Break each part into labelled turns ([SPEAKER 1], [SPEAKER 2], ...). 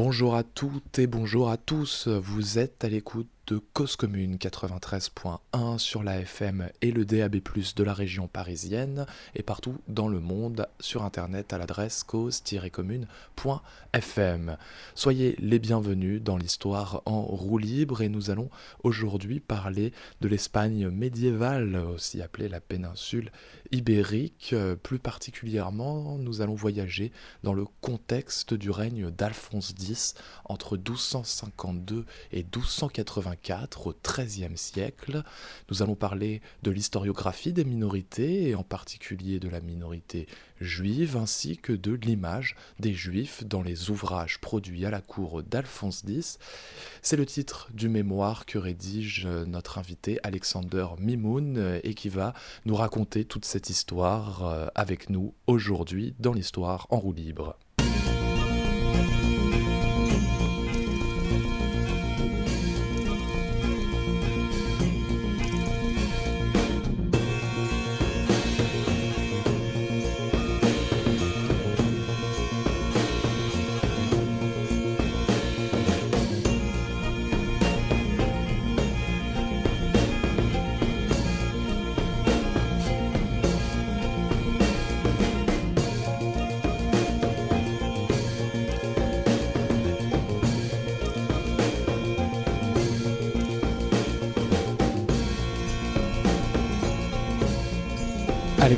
[SPEAKER 1] Bonjour à toutes et bonjour à tous. Vous êtes à l'écoute de Cause Commune 93.1 sur la FM et le DAB+, de la région parisienne et partout dans le monde sur internet à l'adresse cause-commune.fm. Soyez les bienvenus dans l'histoire en roue libre et nous allons aujourd'hui parler de l'Espagne médiévale, aussi appelée la péninsule ibérique. Plus particulièrement, nous allons voyager dans le contexte du règne d'Alphonse X entre 1252 et 1284 au XIIIe siècle. Nous allons parler de l'historiographie des minorités, et en particulier de la minorité juive, ainsi que de l'image des juifs dans les ouvrages produits à la cour d'Alphonse X. C'est le titre du mémoire que rédige notre invité Alexander Mimoun et qui va nous raconter toute cette histoire euh, avec nous aujourd'hui dans l'histoire en roue libre.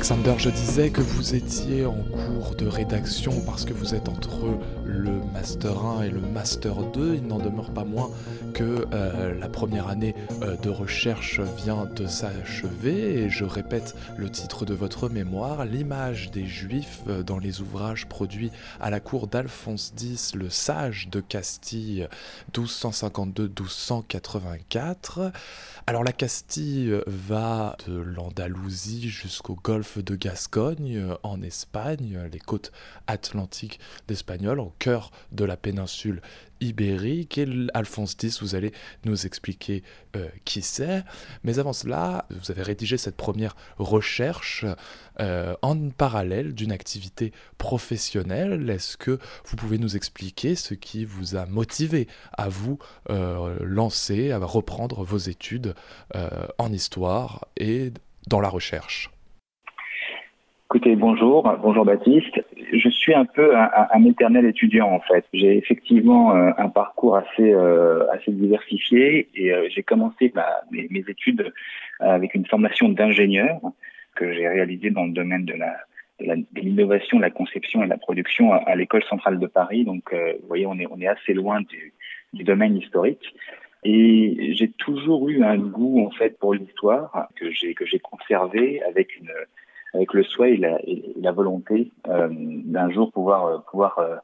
[SPEAKER 1] 600 Je disais que vous étiez en cours de rédaction parce que vous êtes entre le Master 1 et le Master 2. Il n'en demeure pas moins que euh, la première année euh, de recherche vient de s'achever et je répète le titre de votre mémoire, l'image des Juifs euh, dans les ouvrages produits à la cour d'Alphonse X, le sage de Castille 1252-1284. Alors la Castille va de l'Andalousie jusqu'au golfe de Gascogne euh, en Espagne, les côtes atlantiques d'Espagnol, au cœur de la péninsule ibérique. Et Alphonse X, vous allez nous expliquer euh, qui c'est. Mais avant cela, vous avez rédigé cette première recherche euh, en parallèle d'une activité professionnelle. Est-ce que vous pouvez nous expliquer ce qui vous a motivé à vous euh, lancer, à reprendre vos études en histoire et dans la recherche?
[SPEAKER 2] Écoutez, bonjour, bonjour Baptiste. Je suis un peu un, éternel étudiant en fait. J'ai effectivement euh, un parcours assez euh, assez diversifié et euh, j'ai commencé mes, mes, études avec une formation d'ingénieur que j'ai réalisée dans le domaine de la de l'innovation, la, conception et la production à, l'école centrale de Paris. Donc, vous voyez, on est on est assez loin du, du domaine historique. Et j'ai toujours eu un goût en fait pour l'histoire que j'ai que j'ai conservé avec une avec le souhait et la, volonté euh, d'un jour pouvoir euh, pouvoir euh,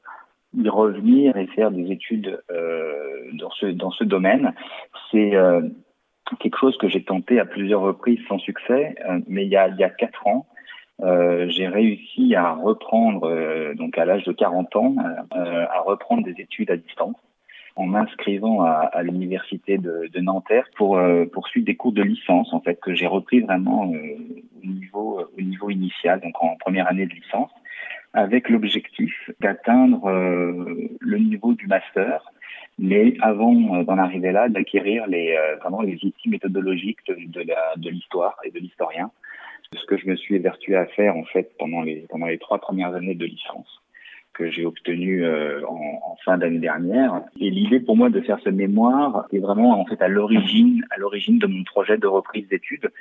[SPEAKER 2] y revenir et faire des études dans ce dans ce domaine. C'est quelque chose que j'ai tenté à plusieurs reprises sans succès, mais il y a il y a quatre ans, euh, j'ai réussi à reprendre, donc à l'âge de 40 ans, euh, à reprendre des études à distance en m'inscrivant à, à l'université de, de, Nanterre pour euh, poursuivre des cours de licence en fait que j'ai repris vraiment euh, au niveau au niveau initial donc en première année de licence avec l'objectif d'atteindre euh, le niveau du master mais avant d'en arriver là d'acquérir les vraiment les outils méthodologiques de, de l'histoire et de l'historien ce que je me suis évertué à faire en fait pendant les pendant les trois premières années de licence que j'ai obtenu euh, en, fin d'année dernière. Et l'idée pour moi de faire ce mémoire est vraiment en fait à l'origine, à l'origine de mon projet de reprise d'études,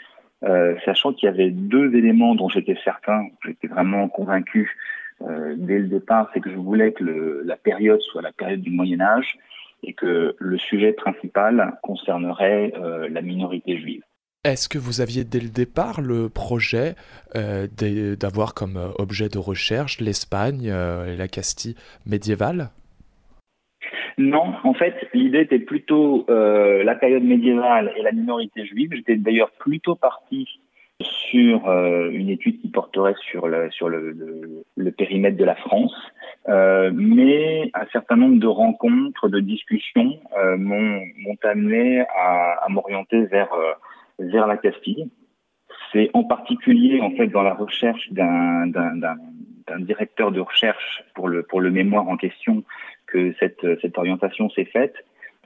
[SPEAKER 2] euh, sachant qu'il y avait deux éléments dont j'étais certain, j'étais vraiment convaincu euh, dès le départ, c'est que je voulais que le, la période soit la période du Moyen Âge et que le sujet principal concernerait la minorité juive.
[SPEAKER 1] Est-ce que vous aviez dès le départ le projet euh, d'avoir comme euh, objet de recherche l'Espagne euh, et la Castille médiévale?
[SPEAKER 2] Non, en fait, l'idée était plutôt la période médiévale et la minorité juive. J'étais d'ailleurs plutôt parti sur une étude qui porterait sur le, périmètre de la France, mais un certain nombre de rencontres, de discussions m'ont amené à m'orienter vers vers la Castille. C'est en particulier en fait dans la recherche d'un directeur de recherche pour le pour le mémoire en question que cette, cette orientation s'est faite.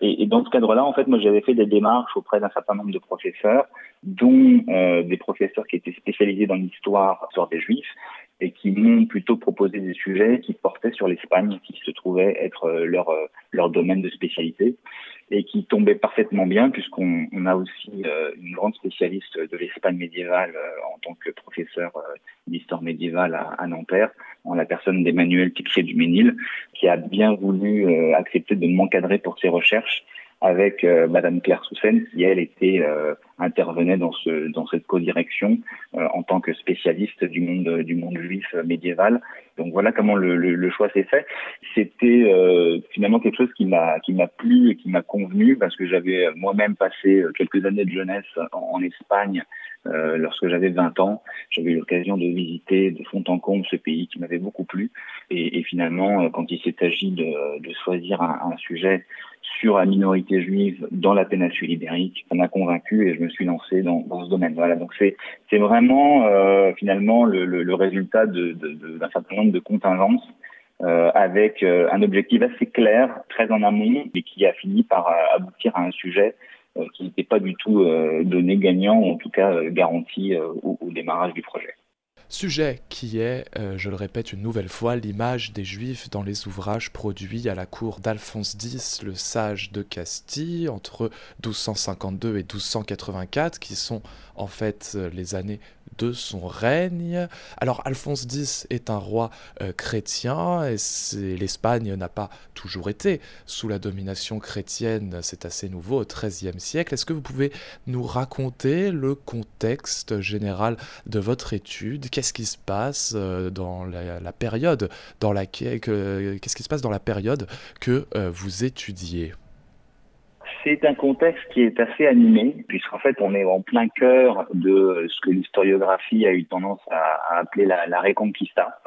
[SPEAKER 2] Et, et, dans ce cadre-là, en fait, moi, j'avais fait des démarches auprès d'un certain nombre de professeurs, dont euh, des professeurs qui étaient spécialisés dans l'histoire, l'histoire des Juifs, et qui m'ont plutôt proposé des sujets qui portaient sur l'Espagne, qui se trouvait être euh, leur euh, leur domaine de spécialité, et qui tombaient parfaitement bien, puisqu'on on a aussi euh, une grande spécialiste de l'Espagne médiévale en tant que professeur d'histoire médiévale à, à, Nanterre, en la personne d'Emmanuel Tixier du Ménil, qui a bien voulu accepter de m'encadrer pour ses recherches avec euh, Madame Claire Soussen, qui elle était euh, intervenait dans ce dans cette co-direction euh, en tant que spécialiste du monde du monde juif médiéval. Donc voilà comment le, le, le choix s'est fait. C'était finalement quelque chose qui m'a qui m'a plu et qui m'a convenu parce que j'avais moi-même passé quelques années de jeunesse en, en Espagne euh, lorsque j'avais 20 ans, j'avais eu l'occasion de visiter de fond en comble ce pays qui m'avait beaucoup plu. Et, et, finalement, euh, quand il s'est agi de, de choisir un, un, sujet sur la minorité juive dans la péninsule ibérique, ça m'a convaincu et je me suis lancé dans, ce domaine. Voilà, donc c'est vraiment euh, finalement le, résultat d'un certain nombre de contingences. Euh, avec euh, un objectif assez clair, très en amont, et qui a fini par aboutir à un sujet qui n'était pas du tout donné gagnant, ou en tout cas garanti au démarrage du projet.
[SPEAKER 1] Sujet qui est, euh, je le répète une nouvelle fois, l'image des Juifs dans les ouvrages produits à la cour d'Alphonse X, le sage de Castille, entre 1252 et 1284, qui sont en fait les années de son règne. Alors Alphonse X est un roi euh, chrétien et l'Espagne n'a pas toujours été sous la domination chrétienne, c'est assez nouveau au XIIIe siècle. Est-ce que vous pouvez nous raconter le contexte général de votre étude? Qu'est-ce qui se passe euh, dans la, période dans laquelle que euh, vous étudiez?
[SPEAKER 2] C'est un contexte qui est assez animé, puisqu'en fait, on est en plein cœur de ce que l'historiographie a eu tendance à, appeler la, la reconquista.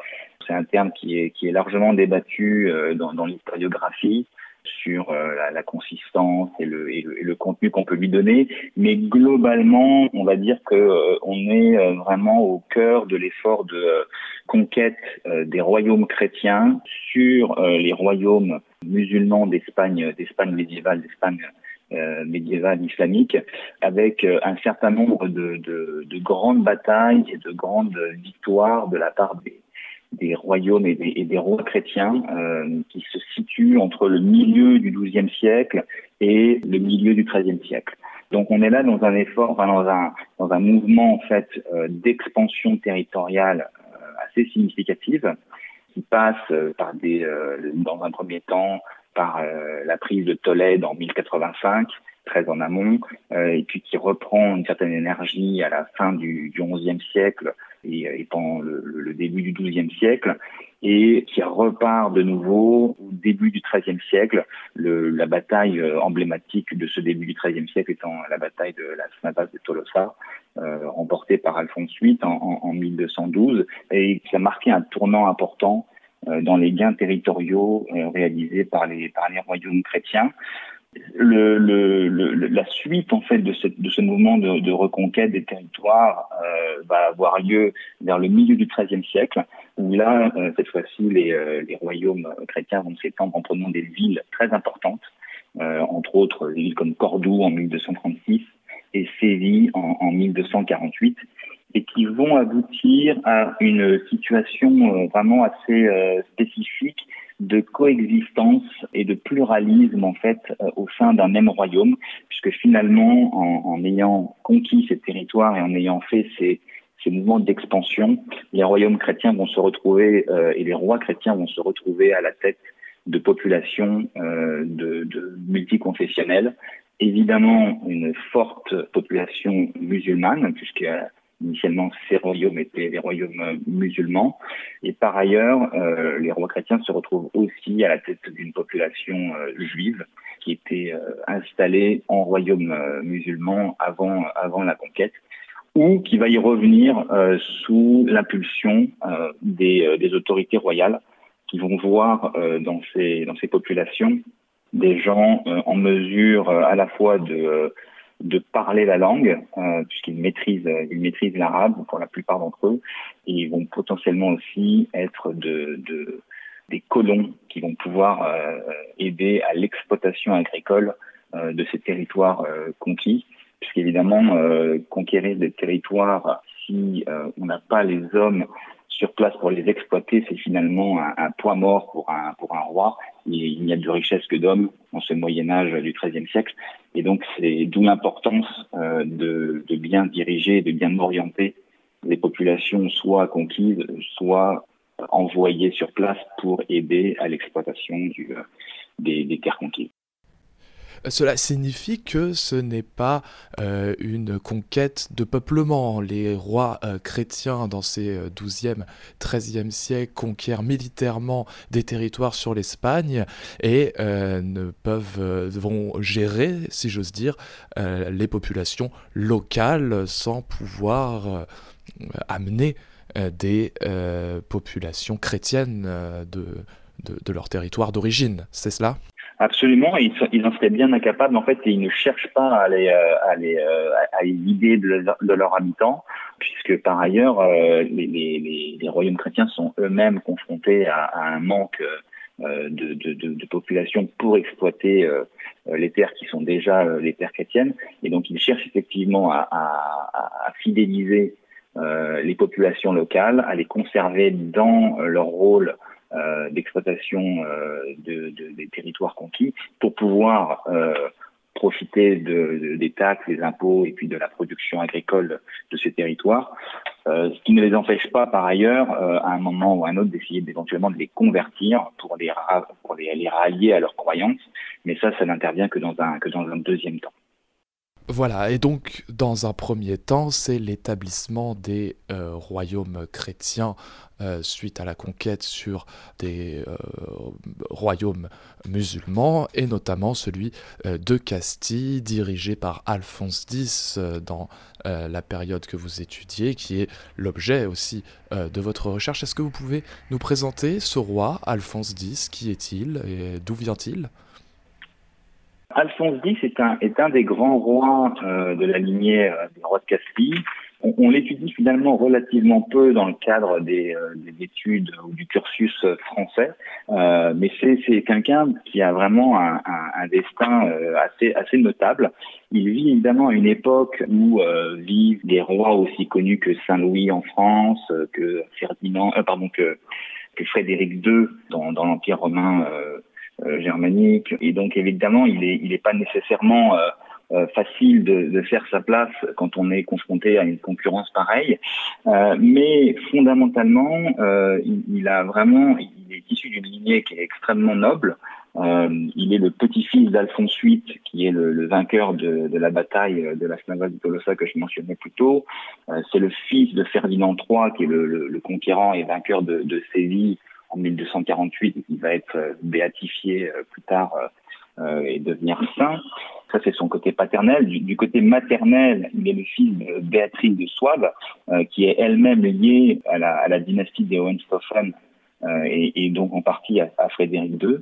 [SPEAKER 2] C'est un terme qui est, largement débattu euh, dans l'historiographie sur euh, la, la, consistance et le, et le, et le contenu qu'on peut lui donner, mais globalement, on va dire que euh, on est euh, vraiment au cœur de l'effort de euh, conquête des royaumes chrétiens sur les royaumes musulmans d'Espagne, d'Espagne médiévale, d'Espagne euh, médiévale islamique, avec euh, un certain nombre de, de, de, grandes batailles et de grandes victoires de la part des, des royaumes et des, rois chrétiens euh, qui se situent entre le milieu du XIIe siècle et le milieu du XIIIe siècle. Donc on est là dans un effort, dans un mouvement en fait euh, d'expansion territoriale euh, assez significative qui passe par des dans un premier temps par la prise de Tolède en 1085, très en amont, et puis qui reprend une certaine énergie à la fin du, du XIe siècle et, et pendant le, début du XIIe siècle, et qui repart de nouveau au début du XIIIe siècle, le, la bataille euh, emblématique de ce début du XIIIe siècle étant la bataille de la Snapas de Tolosa, euh, remportée par Alphonse VIII en, en, en 1212, et qui a marqué un tournant important euh, dans les gains territoriaux euh, réalisés par les, par les royaumes chrétiens. Le, le, la suite en fait de ce, de ce mouvement de, de reconquête des territoires euh, va avoir lieu vers le milieu du XIIIe siècle, où là, euh, cette fois-ci, les, euh, les royaumes chrétiens vont s'étendre en prenant des villes très importantes, euh, entre autres des villes comme Cordoue en 1236 et Séville en, en 1248, et qui vont aboutir à une situation euh, vraiment assez euh, spécifique de coexistence et de pluralisme en fait euh, au sein d'un même royaume, puisque finalement, en, en, ayant conquis ces territoires et en ayant fait ces, ces mouvements d'expansion, les royaumes chrétiens vont se retrouver euh, et les rois chrétiens vont se retrouver à la tête de populations euh, de, de multiconfessionnelles. Évidemment, une forte population musulmane, puisque Initialement, ces royaumes étaient les royaumes musulmans. Et par ailleurs, euh, les rois chrétiens se retrouvent aussi à la tête d'une population euh, juive qui était euh, installée en royaume euh, musulman avant, avant la conquête ou qui va y revenir euh, sous l'impulsion euh, des, des, autorités royales qui vont voir dans, ces, dans ces populations des gens en mesure à la fois de de parler la langue, euh, puisqu'ils maîtrisent, ils maîtrisent l'arabe pour la plupart d'entre eux, et ils vont potentiellement aussi être de, de, des colons qui vont pouvoir aider à l'exploitation agricole de ces territoires conquis, puisqu'évidemment, conquérir des territoires si on n'a pas les hommes sur place pour les exploiter, c'est finalement un, poids mort pour un, roi. il n'y a de richesse que d'hommes en ce Moyen Âge du XIIIe siècle. Et donc, c'est d'où l'importance euh, de, bien diriger, de bien orienter les populations soit conquises, soit envoyées sur place pour aider à l'exploitation euh, des terres conquises.
[SPEAKER 1] Cela signifie que ce n'est pas euh, une conquête de peuplement. Les rois euh, chrétiens dans ces 12e, euh, 13e siècles conquièrent militairement des territoires sur l'Espagne et ne peuvent vont gérer, si j'ose dire, les populations locales sans pouvoir amener des populations chrétiennes de, de leur territoire d'origine. C'est cela?
[SPEAKER 2] Absolument, ils, en seraient bien incapables. En fait et ils ne cherchent pas à les, euh, à les, euh, à de, de, leurs habitants, puisque par ailleurs euh, les, les, les, royaumes chrétiens sont eux-mêmes confrontés à, à, un manque de, de, de, population pour exploiter les terres qui sont déjà les terres chrétiennes, et donc ils cherchent effectivement à, à, à fidéliser les populations locales, à les conserver dans leur rôle d'exploitation euh, de, de, des territoires conquis pour pouvoir euh, profiter de, des taxes, des impôts et puis de la production agricole de ces territoires, euh, ce qui ne les empêche pas par ailleurs à un moment ou à un autre d'essayer éventuellement de les convertir pour les pour les, les rallier à leurs croyances, mais ça ça n'intervient que dans un que dans un deuxième temps.
[SPEAKER 1] Voilà, et donc dans un premier temps, c'est l'établissement des euh, royaumes chrétiens euh, suite à la conquête sur des euh, royaumes musulmans, et notamment celui de Castille, dirigé par Alphonse X dans la période que vous étudiez, qui est l'objet aussi de votre recherche. Est-ce que vous pouvez nous présenter ce roi, Alphonse X? Qui est-il? Et d'où vient-il?
[SPEAKER 2] Alphonse X est un, est un des grands rois euh, de la lignée euh, des rois de Castille. On, on l'étudie finalement relativement peu dans le cadre des, euh, des études ou du cursus français, mais c'est quelqu'un qui a vraiment un, un, un destin assez, assez notable. Il vit évidemment à une époque où vivent des rois aussi connus que Saint Louis en France, que Ferdinand, pardon que que Frédéric II dans, dans l'Empire romain euh, germanique. Et donc évidemment, il n'est il est pas nécessairement euh, euh, facile de, de, faire sa place quand on est confronté à une concurrence pareille. Euh, mais fondamentalement, euh, il, il, a vraiment, il est issu d'une lignée qui est extrêmement noble. il est le petit-fils d'Alphonse VIII, qui est le, le vainqueur de, de, la bataille de la Snava de Tolosa que je mentionnais plus tôt. C'est le fils de Ferdinand III, qui est le, le, le conquérant et vainqueur de, de Séville en 1248 il va être euh, béatifié euh, plus tard euh, et devenir saint. Ça, c'est son côté paternel. Du, côté maternel, il est le fils de Béatrice de Souabe, qui est elle-même liée à la, dynastie des Hohenstaufen et, donc en partie à, Frédéric II.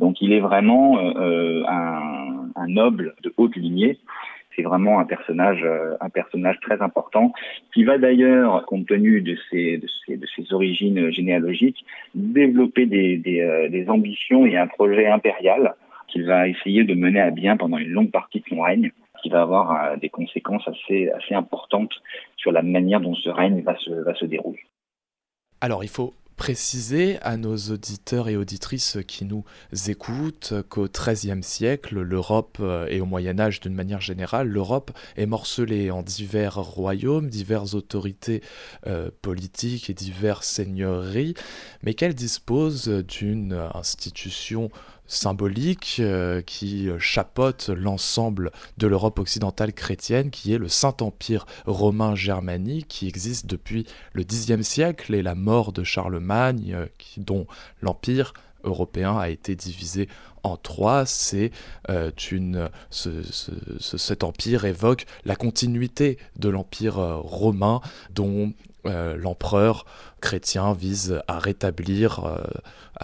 [SPEAKER 2] Donc, il est vraiment un, noble de haute lignée c'est vraiment un personnage, euh, un personnage très important qui va d'ailleurs, compte tenu de ses, origines généalogiques, développer euh, des ambitions et un projet impérial qu'il va essayer de mener à bien pendant une longue partie de son règne qui va avoir euh, des conséquences assez, assez importantes sur la manière dont ce règne va se, va se dérouler.
[SPEAKER 1] Alors il faut préciser à nos auditeurs et auditrices qui nous écoutent qu'au XIIIe siècle, l'Europe euh, et au Moyen Âge d'une manière générale, l'Europe est morcelée en divers royaumes, diverses autorités euh, politiques et diverses seigneuries, mais qu'elle dispose d'une institution symbolique euh, qui chapeaute l'ensemble de l'Europe occidentale chrétienne, qui est le Saint-Empire romain germanique, qui existe depuis le Xe siècle et la mort de Charlemagne, euh, qui, dont l'Empire européen a été divisé en trois. C'est euh, cet empire évoque la continuité de l'Empire romain, dont euh, l'empereur chrétien vise à rétablir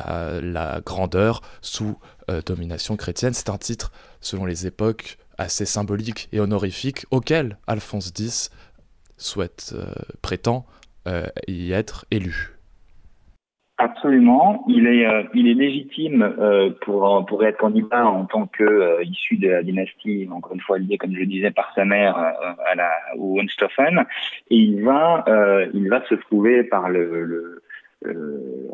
[SPEAKER 1] euh, la grandeur sous euh, domination chrétienne. C'est un titre, selon les époques, assez symbolique et honorifique auquel Alphonse X souhaite, prétend y être élu.
[SPEAKER 2] Absolument. Il est, euh, il est légitime euh, pour, pour être candidat en tant que euh, issu de la dynastie, encore une fois lié, comme je le disais, par sa mère à la, au Hohenstaufen. Et il va, il va se trouver par le, le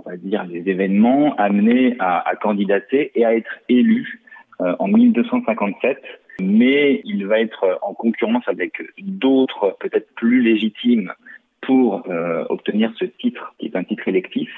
[SPEAKER 2] on va dire, les événements amenés à, à candidater et à être élu en 1257 mais il va être en concurrence avec d'autres peut-être plus légitimes pour euh, obtenir ce titre, qui est un titre électif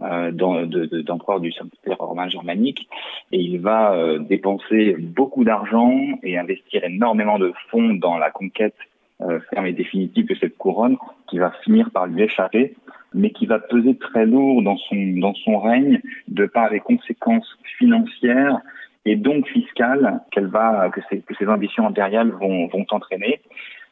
[SPEAKER 2] d'empereur du Saint-Empire romain germanique. Et il va euh, dépenser beaucoup d'argent et investir énormément de fonds dans la conquête euh, ferme et définitive de cette couronne, qui va finir par lui échapper, mais qui va peser très lourd dans son, dans son règne de par les conséquences financières et donc fiscales qu'elle va, que ses, que ses ambitions impériales vont, vont entraîner.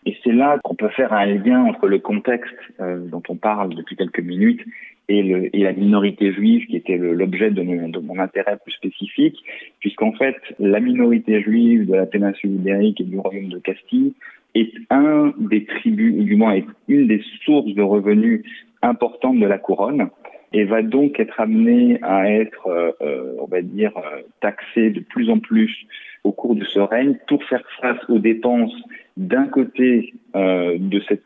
[SPEAKER 2] Et c'est là qu'on peut faire un lien entre le contexte euh, dont on parle depuis quelques minutes et, le, et la minorité juive qui était l'objet de de mon intérêt plus spécifique, puisqu'en fait la minorité juive de la péninsule ibérique et du royaume de Castille est un des tribus, ou du moins est une des sources de revenus importantes de la couronne et va donc être amené à être, euh, euh on va dire, euh, taxé de plus en plus au cours de ce règne pour faire face aux dépenses d'un côté de, cette,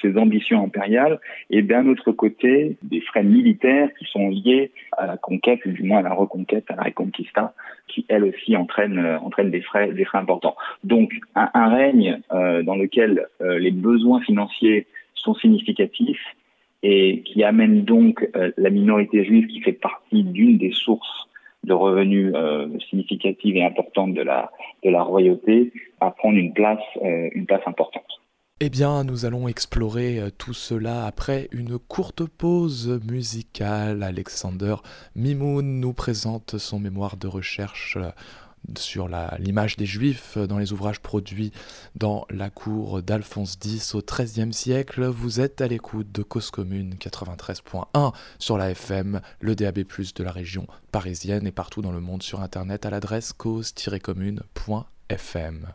[SPEAKER 2] ces ambitions impériales et d'un autre côté des frais militaires qui sont liés à la conquête, ou du moins à la reconquête, à la reconquista, qui elle aussi entraîne, des, frais, importants. Donc un, règne dans lequel les besoins financiers sont significatifs et qui amène donc euh, la minorité juive qui fait partie d'une des sources de revenus euh, significatives et importantes de la, royauté à prendre une place, euh, une place importante.
[SPEAKER 3] Eh bien, nous allons explorer tout cela après une courte pause musicale. Alexander Mimoun nous présente son mémoire de recherche sur l'image des Juifs dans les ouvrages produits dans la cour d'Alphonse X au XIIIe siècle. Vous êtes à l'écoute de Cause Commune 93.1 sur la FM, le DAB+, de la région parisienne et partout dans le monde sur Internet à l'adresse cause-commune.fm.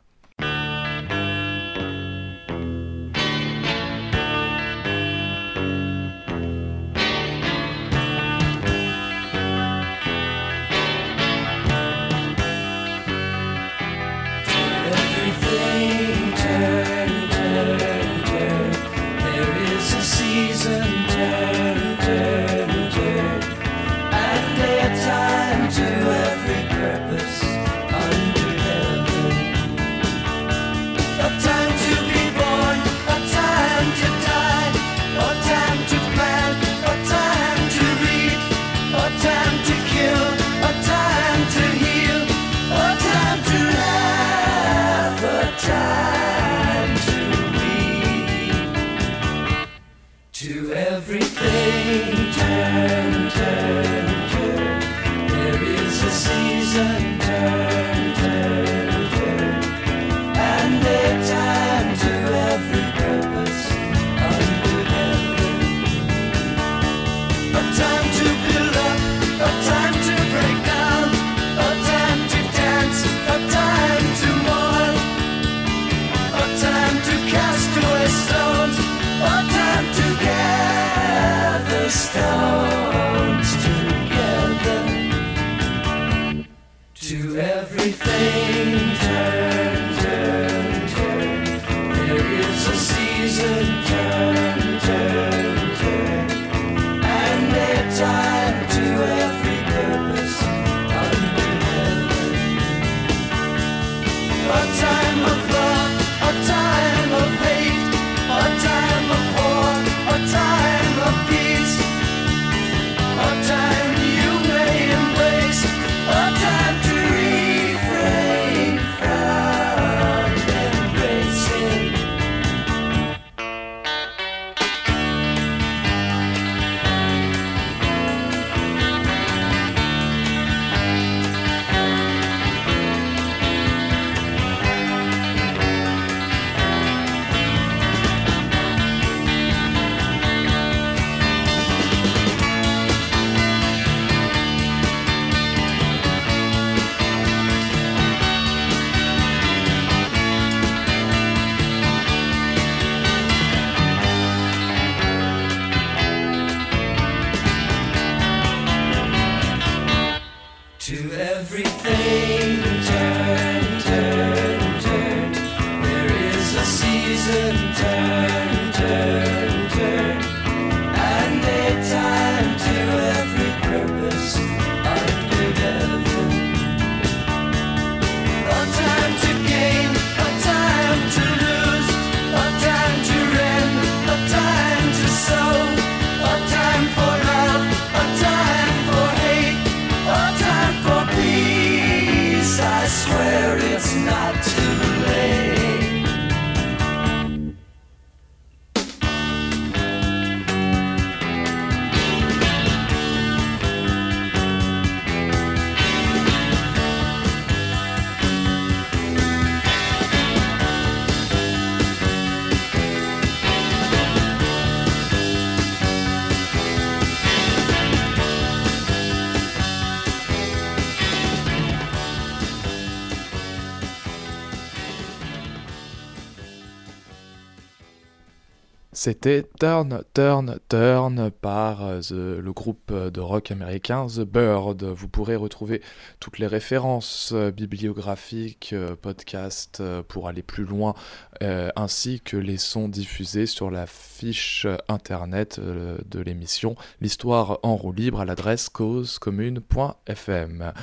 [SPEAKER 3] to everything.
[SPEAKER 1] C'était Turn, Turn, Turn par euh, le groupe de rock américain The Bird. Vous pourrez retrouver toutes les références euh, bibliographiques, euh, podcasts pour aller plus loin, ainsi que les sons diffusés sur la fiche internet de l'émission L'Histoire en roue libre à l'adresse causecommune.fm.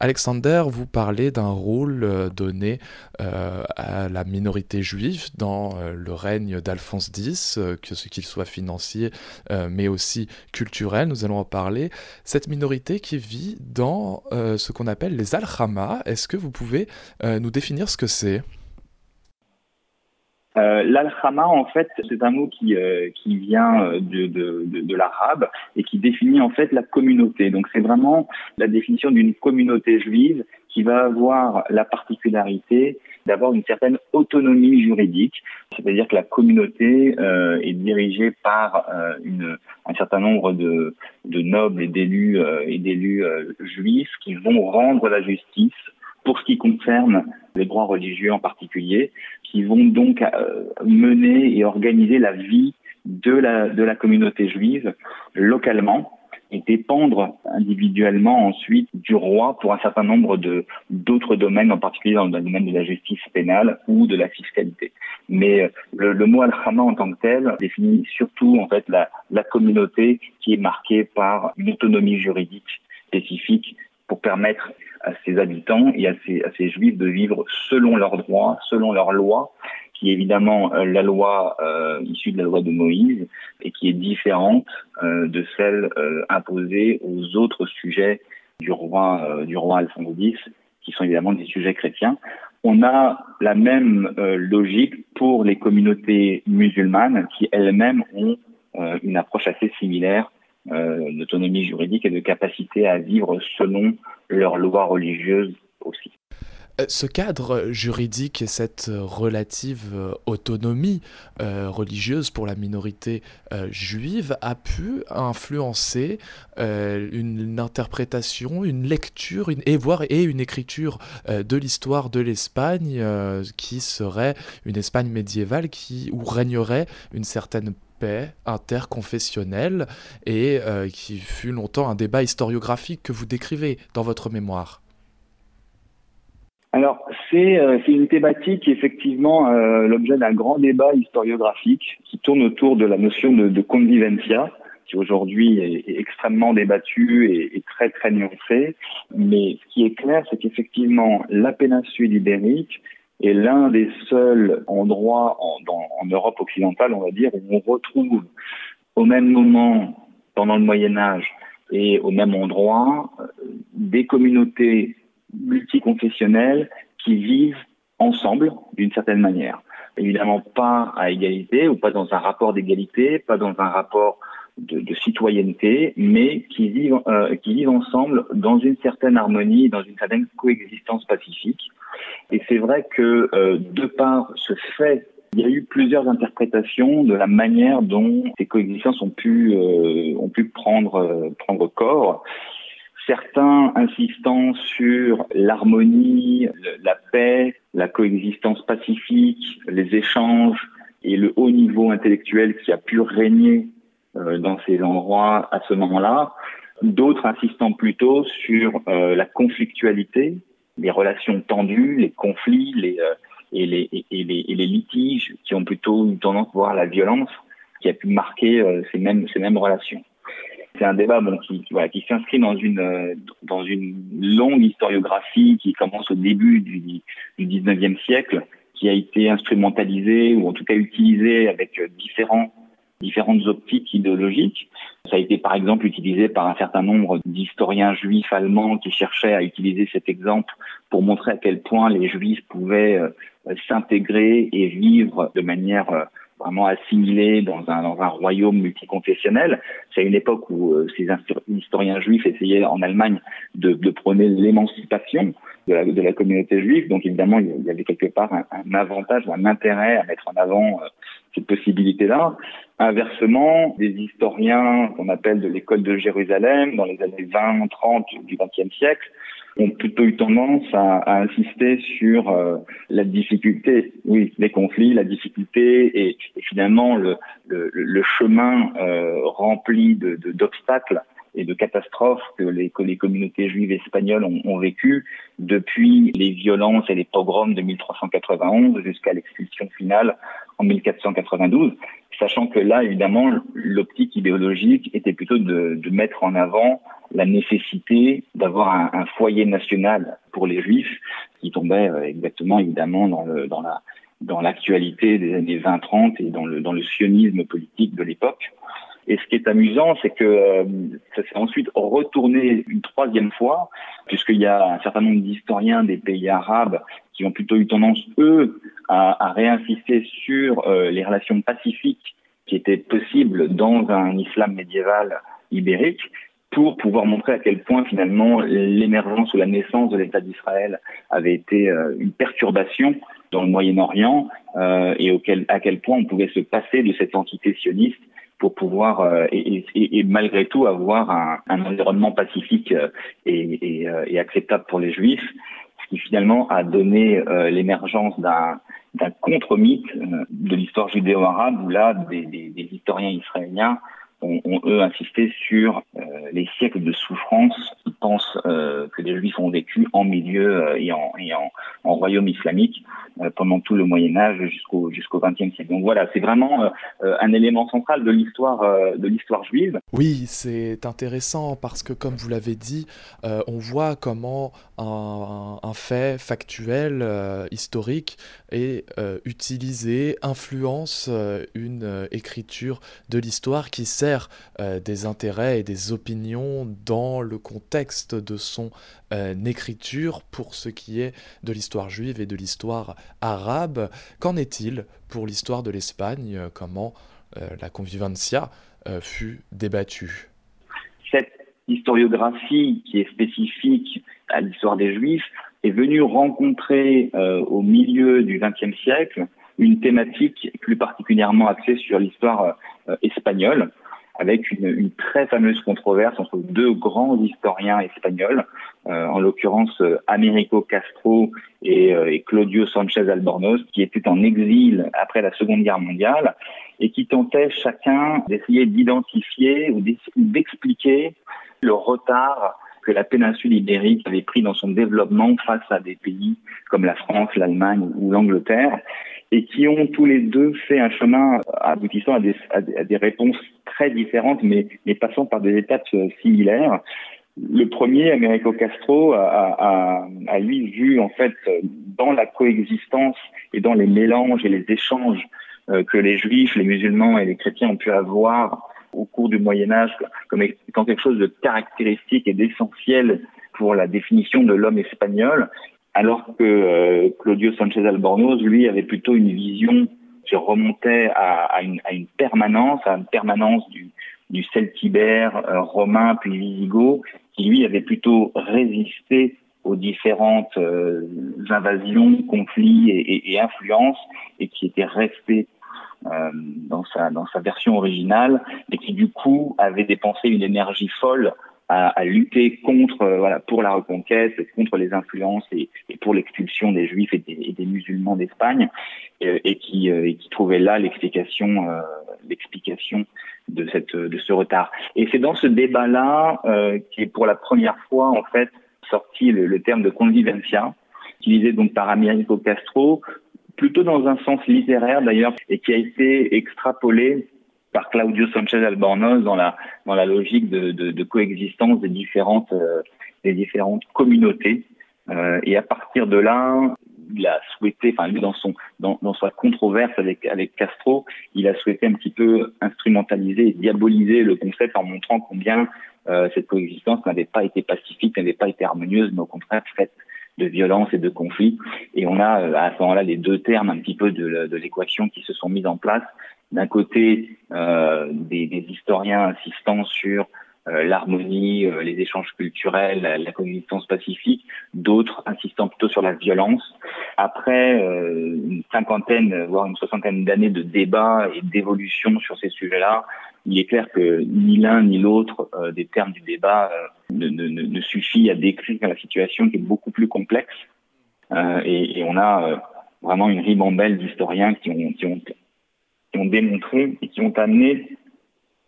[SPEAKER 1] Alexander, vous parlez d'un rôle donné à la minorité juive dans le règne d'Alphonse X que ce qu'il soit financier, euh, mais aussi culturel, nous allons en parler. Cette minorité qui vit dans euh, ce qu'on appelle les al est-ce que vous pouvez euh, nous définir ce que c'est?
[SPEAKER 2] Euh, L'al-Khama, en fait, c'est un mot qui, qui vient de, de, de, de l'arabe et qui définit en fait la communauté. Donc c'est vraiment la définition d'une communauté juive qui va avoir la particularité d'avoir une certaine autonomie juridique, c'est-à-dire que la communauté euh, est dirigée par euh, une, un certain nombre de, de nobles et d'élus euh, et d'élus euh, juifs qui vont rendre la justice pour ce qui concerne les droits religieux en particulier, qui vont donc euh, mener et organiser la vie de la, de la communauté juive localement et dépendre individuellement ensuite du roi pour un certain nombre de d'autres domaines, en particulier dans le domaine de la justice pénale ou de la fiscalité. Mais euh, le, le mot al-Khama en tant que tel définit surtout en fait la, la communauté qui est marquée par une autonomie juridique spécifique pour permettre à ses habitants et à ses, à ses juifs de vivre selon leurs droits, selon leurs lois, qui est évidemment euh, la loi euh, issue de la loi de Moïse et qui est différente euh, de celle euh, imposée aux autres sujets du roi euh, du roi Alphonse X, qui sont évidemment des sujets chrétiens. On a la même logique pour les communautés musulmanes qui elles-mêmes ont une approche assez similaire d'autonomie juridique et de capacité à vivre selon leurs lois religieuses aussi.
[SPEAKER 1] Euh, ce cadre juridique et cette relative euh, autonomie euh, religieuse pour la minorité juive a pu influencer une, interprétation, une lecture, et voire et une écriture de l'histoire de l'Espagne qui serait une Espagne médiévale qui où régnerait une certaine paix interconfessionnelle et qui fut longtemps un débat historiographique que vous décrivez dans votre mémoire.
[SPEAKER 2] Alors, c'est euh, une thématique effectivement euh, l'objet d'un grand débat historiographique qui tourne autour de la notion de, de convivencia, qui aujourd'hui est, est, extrêmement débattue et, et, très très nuancée. Mais ce qui est clair, c'est qu'effectivement, la péninsule ibérique est l'un des seuls endroits en, en Europe occidentale, on va dire, où on retrouve au même moment, pendant le Moyen Âge, et au même endroit, euh, des communautés multiconfessionnels qui vivent ensemble d'une certaine manière. Évidemment pas à égalité ou pas dans un rapport d'égalité, pas dans un rapport de, de, citoyenneté, mais qui vivent, euh, qui vivent ensemble dans une certaine harmonie, dans une certaine coexistence pacifique. Et c'est vrai que euh, de par ce fait, il y a eu plusieurs interprétations de la manière dont ces coexistences ont pu, euh, ont pu prendre, euh, prendre corps certains insistant sur l'harmonie, la paix, la coexistence pacifique, les échanges et le haut niveau intellectuel qui a pu régner dans ces endroits à ce moment-là. D'autres insistant plutôt sur euh, la conflictualité, les relations tendues, les conflits les, euh, et, les, et, les, et, les, litiges qui ont plutôt une tendance à la violence qui a pu marquer euh, ces, mêmes, ces mêmes relations. C'est un débat bon, qui, voilà, qui s'inscrit dans une, euh, dans une longue historiographie qui commence au début du, du 19e siècle, qui a été instrumentalisée ou en tout cas utilisée avec euh, différents différentes optiques idéologiques. Ça a été par exemple utilisé par un certain nombre d'historiens juifs allemands qui cherchaient à utiliser cet exemple pour montrer à quel point les juifs pouvaient euh, s'intégrer et vivre de manière euh, vraiment assimilée dans un, dans un royaume multiconfessionnel. C'est une époque où euh, ces historiens juifs essayaient en Allemagne de, de prôner l'émancipation de la, de la, communauté juive. Donc évidemment, il y avait quelque part un, un avantage, un intérêt à mettre en avant cette possibilité-là. Inversement, des historiens qu'on appelle de l'école de Jérusalem dans les années 20, 30 du XXe siècle ont plutôt eu tendance à, insister sur euh, la difficulté, oui, les conflits, la difficulté et, finalement le, chemin euh, rempli d'obstacles et de catastrophes que les, que les communautés juives espagnoles ont, ont vécues depuis les violences et les pogroms de 1391 jusqu'à l'expulsion finale en 1492, sachant que là, évidemment, l'optique idéologique était plutôt de, de, mettre en avant la nécessité d'avoir un, un, foyer national pour les juifs, qui tombait euh, exactement, évidemment, dans, le, dans la dans l'actualité des années 20-30 et dans le, dans le sionisme politique de l'époque. Et ce qui est amusant, c'est que euh, ça s'est ensuite retourné une troisième fois, puisqu'il y a un certain nombre d'historiens des pays arabes qui ont plutôt eu tendance, eux, à, à réinsister sur euh, les relations pacifiques qui étaient possibles dans un islam médiéval ibérique pour pouvoir montrer à quel point finalement l'émergence ou la naissance de l'État d'Israël avait été euh, une perturbation dans le Moyen-Orient euh, et auquel, à quel point on pouvait se passer de cette entité sioniste pour pouvoir euh, et, et, et, malgré tout avoir un, un environnement pacifique euh, et, et, acceptable pour les juifs, ce qui finalement a donné euh, l'émergence d'un d'un contre-mythe de l'histoire judéo-arabe où là des, des, des historiens israéliens ont, eux insisté sur euh, les siècles de souffrance qu'ils pensent euh, que les Juifs ont vécu en milieu euh, et, en, et en, royaume islamique pendant tout le Moyen Âge jusqu'au jusqu'au XXe siècle. Donc voilà, c'est vraiment un élément central de l'histoire de l'histoire juive.
[SPEAKER 1] Oui, c'est intéressant parce que comme vous l'avez dit, on voit comment un, un fait factuel historique est utilisé, influence une écriture de l'histoire qui sert euh, des intérêts et des opinions dans le contexte de son euh, écriture pour ce qui est de l'histoire juive et de l'histoire arabe. Qu'en est-il pour l'histoire de l'Espagne? Comment euh, la convivencia fut débattue?
[SPEAKER 2] Cette historiographie qui est spécifique à l'histoire des Juifs est venue rencontrer au milieu du XXe siècle une thématique plus particulièrement axée sur l'histoire espagnole avec une, très fameuse controverse entre deux grands historiens espagnols, euh, en l'occurrence euh, Américo Castro et, euh, et, Claudio Sanchez Albornoz, qui étaient en exil après la Seconde Guerre mondiale et qui tentaient chacun d'essayer d'identifier ou d'expliquer le retard que la péninsule ibérique avait pris dans son développement face à des pays comme la France, l'Allemagne ou l'Angleterre, et qui ont tous les deux fait un chemin aboutissant à des réponses différentes, mais, mais passant par des étapes euh, similaires. Le premier, Américo Castro, a, a, lui vu en fait dans la coexistence et dans les mélanges et les échanges euh, que les juifs, les musulmans et les chrétiens ont pu avoir au cours du Moyen Âge comme étant quelque chose de caractéristique et d'essentiel pour la définition de l'homme espagnol, alors que euh, Claudio Sanchez Albornoz, lui, avait plutôt une vision qui remontait à, une, permanence, à une permanence du, du celtibère euh, romain puis visigoth, qui lui avait plutôt résisté aux différentes euh, invasions, conflits et, influences, et qui était resté euh, dans sa dans sa version originale, et qui du coup avait dépensé une énergie folle à, lutter contre euh, voilà pour la reconquête, contre les influences et, pour l'expulsion des juifs et des, musulmans d'Espagne, et, qui et qui trouvait là l'explication euh, de cette de ce retard. Et c'est dans ce débat là euh, qui est pour la première fois en fait sorti le, le terme de convivencia, utilisé donc par Américo Castro plutôt dans un sens littéraire d'ailleurs, et qui a été extrapolé par Claudio Sanchez Albornoz dans la dans la logique de, de, de coexistence des différentes euh, des différentes communautés. Euh, et à partir de là, il a souhaité, enfin lui dans son dans, dans sa controverse avec avec Castro, il a souhaité un petit peu instrumentaliser et diaboliser le concept en montrant combien euh, cette coexistence n'avait pas été pacifique, n'avait pas été harmonieuse, mais au contraire faite de violence et de conflit. Et on a euh, à ce moment-là les deux termes un petit peu de, de l'équation qui se sont mis en place. D'un côté, euh, des, des, historiens insistant sur euh, l'harmonie, euh, les échanges culturels, la, coexistence pacifique, d'autres insistant plutôt sur la violence. Après une cinquantaine, voire une soixantaine d'années de débats et d'évolution sur ces sujets-là, il est clair que ni l'un ni l'autre des termes du débat ne, ne, ne, suffit à décrire la situation qui est beaucoup plus complexe. Et, et, on a vraiment une ribambelle d'historiens qui ont, qui, ont, qui ont démontré et qui ont amené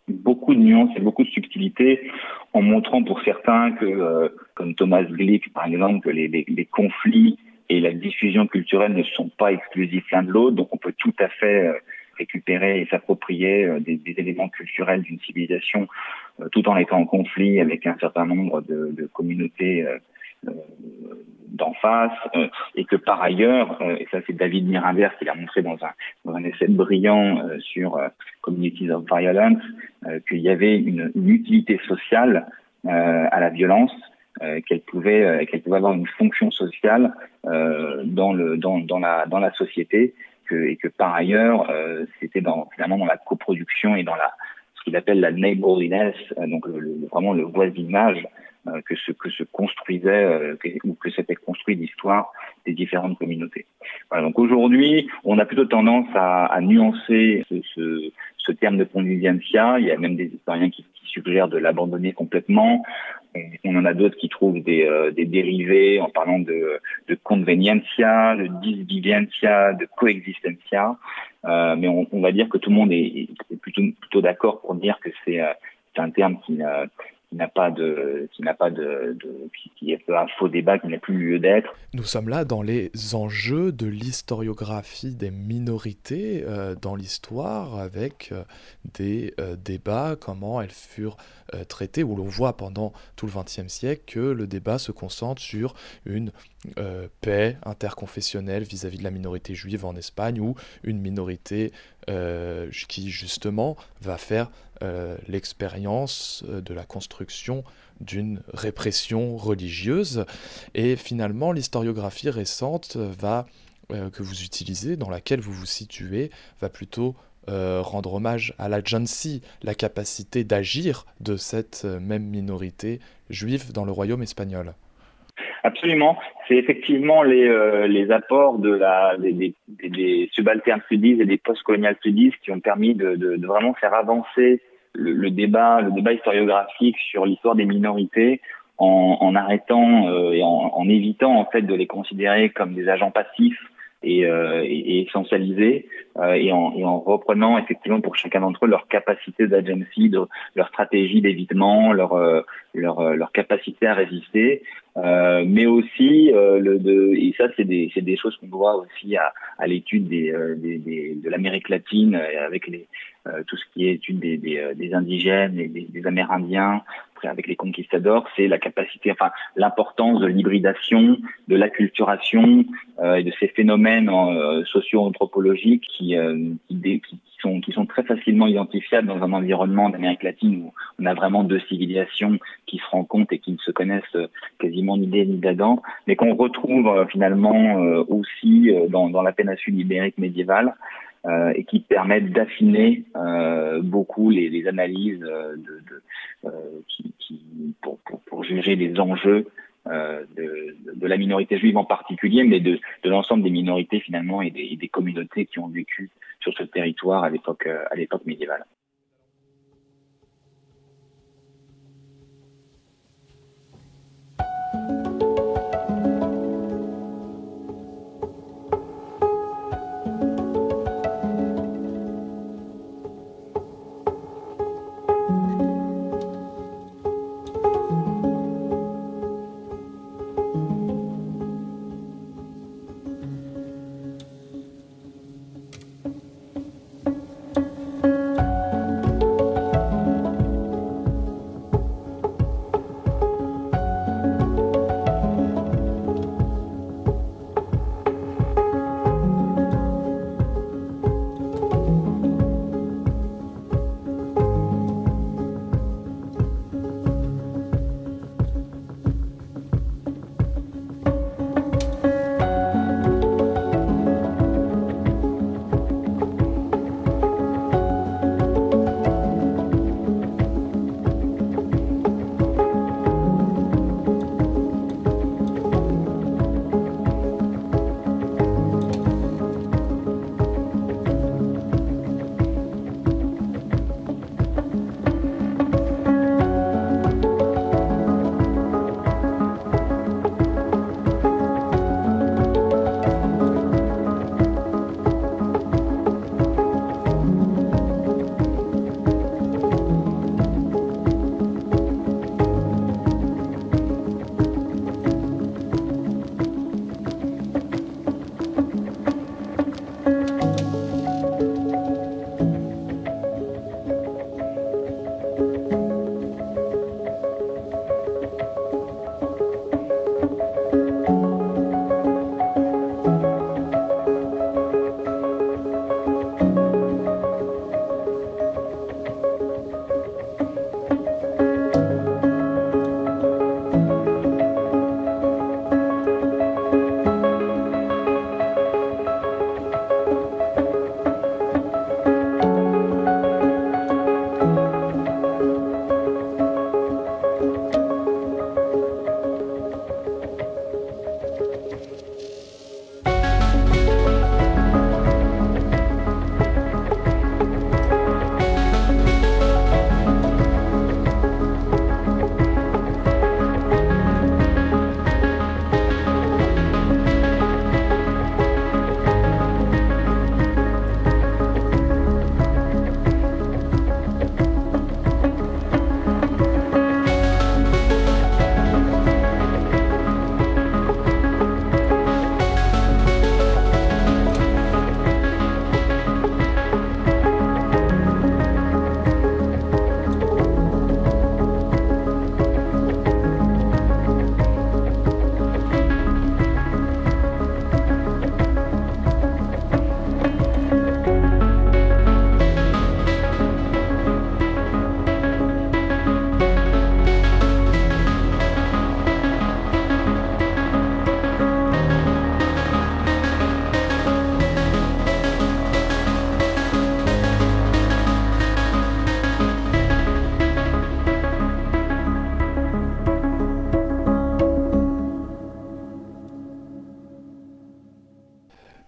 [SPEAKER 2] beaucoup de nuances et beaucoup de subtilités en montrant pour certains que, euh, comme Thomas Glick par exemple, que les, conflits et la diffusion culturelle ne sont pas exclusifs l'un de l'autre, donc on peut tout à fait euh, récupérer et s'approprier euh, des, éléments culturels d'une civilisation tout en étant en conflit avec un certain nombre de communautés d'en face, euh, et que par ailleurs, euh, et ça c'est David Mirinvers qui l'a montré dans un, dans un essai brillant euh, sur Communities of Violence, qu'il y avait une, une utilité sociale à la violence, qu'elle pouvait, qu'elle pouvait avoir une fonction sociale dans, le, dans, dans, la, dans la société, que, et que par ailleurs, c'était dans, finalement dans la coproduction et dans la, ce qu'il appelle la neighborliness, donc le, vraiment le voisinage, euh, que ce que se construisait euh, ou que s'était construit l'histoire des différentes communautés. Voilà, donc aujourd'hui, on a plutôt tendance à, à nuancer ce, ce, ce, terme de convivientia. Il y a même des historiens qui, qui suggèrent de l'abandonner complètement. On en a d'autres qui trouvent des, euh, des, dérivés en parlant de, de conveniencia, de disvivencia, de coexistencia. Euh, mais on, on, va dire que tout le monde est, est plutôt, plutôt d'accord pour dire que c'est un terme qui, qui n'a pas de, qui n'a pas de, qui, est un faux débat qui n'a plus lieu d'être.
[SPEAKER 1] Nous sommes là dans les enjeux de l'historiographie des minorités euh, dans l'histoire, avec euh, des euh, débats, comment elles furent traitées, où l'on voit pendant tout le XXe siècle que le débat se concentre sur une euh, paix interconfessionnelle vis-à-vis -vis de la minorité juive en Espagne, ou une minorité euh, qui justement va faire euh, l'expérience de la construction d'une répression religieuse. Et finalement, l'historiographie récente va, que vous utilisez, dans laquelle vous vous situez, va plutôt rendre hommage à l'agency, la capacité d'agir de cette même minorité juive dans le royaume espagnol.
[SPEAKER 2] Absolument. C'est effectivement les, euh, les apports de la, des, des, des subaltern studies et des post-colonial studies qui ont permis de, de, de vraiment faire avancer le, le, débat, le débat historiographique sur l'histoire des minorités en, en arrêtant euh, et en, en, évitant en fait de les considérer comme des agents passifs et, euh, et, essentialisés euh, et, en, reprenant effectivement pour chacun d'entre eux leur capacité d'agency, leur stratégie d'évitement, leur, euh, leur, euh, leur capacité à résister, mais aussi le de et ça c'est des des choses qu'on voit aussi à, l'étude des, des, de l'Amérique latine avec les tout ce qui est étude des, des, des indigènes et des, des Amérindiens avec les conquistadors, c'est la capacité, enfin l'importance de l'hybridation, de l'acculturation euh, et de ces phénomènes euh, socio-anthropologiques qui, euh, qui, qui, sont, qui sont très facilement identifiables dans un environnement d'Amérique latine où on a vraiment deux civilisations qui se rencontrent et qui ne se connaissent euh, quasiment ni d'Adam, ni d'Adam, mais qu'on retrouve euh, finalement euh, aussi dans, dans la péninsule ibérique médiévale. Euh, et qui permettent d'affiner euh, beaucoup les, les, analyses de, de euh, qui, qui, pour, pour, pour, juger les enjeux de, de, la minorité juive en particulier, mais de, de l'ensemble des minorités finalement et des, des, communautés qui ont vécu sur ce territoire à l'époque à l'époque médiévale.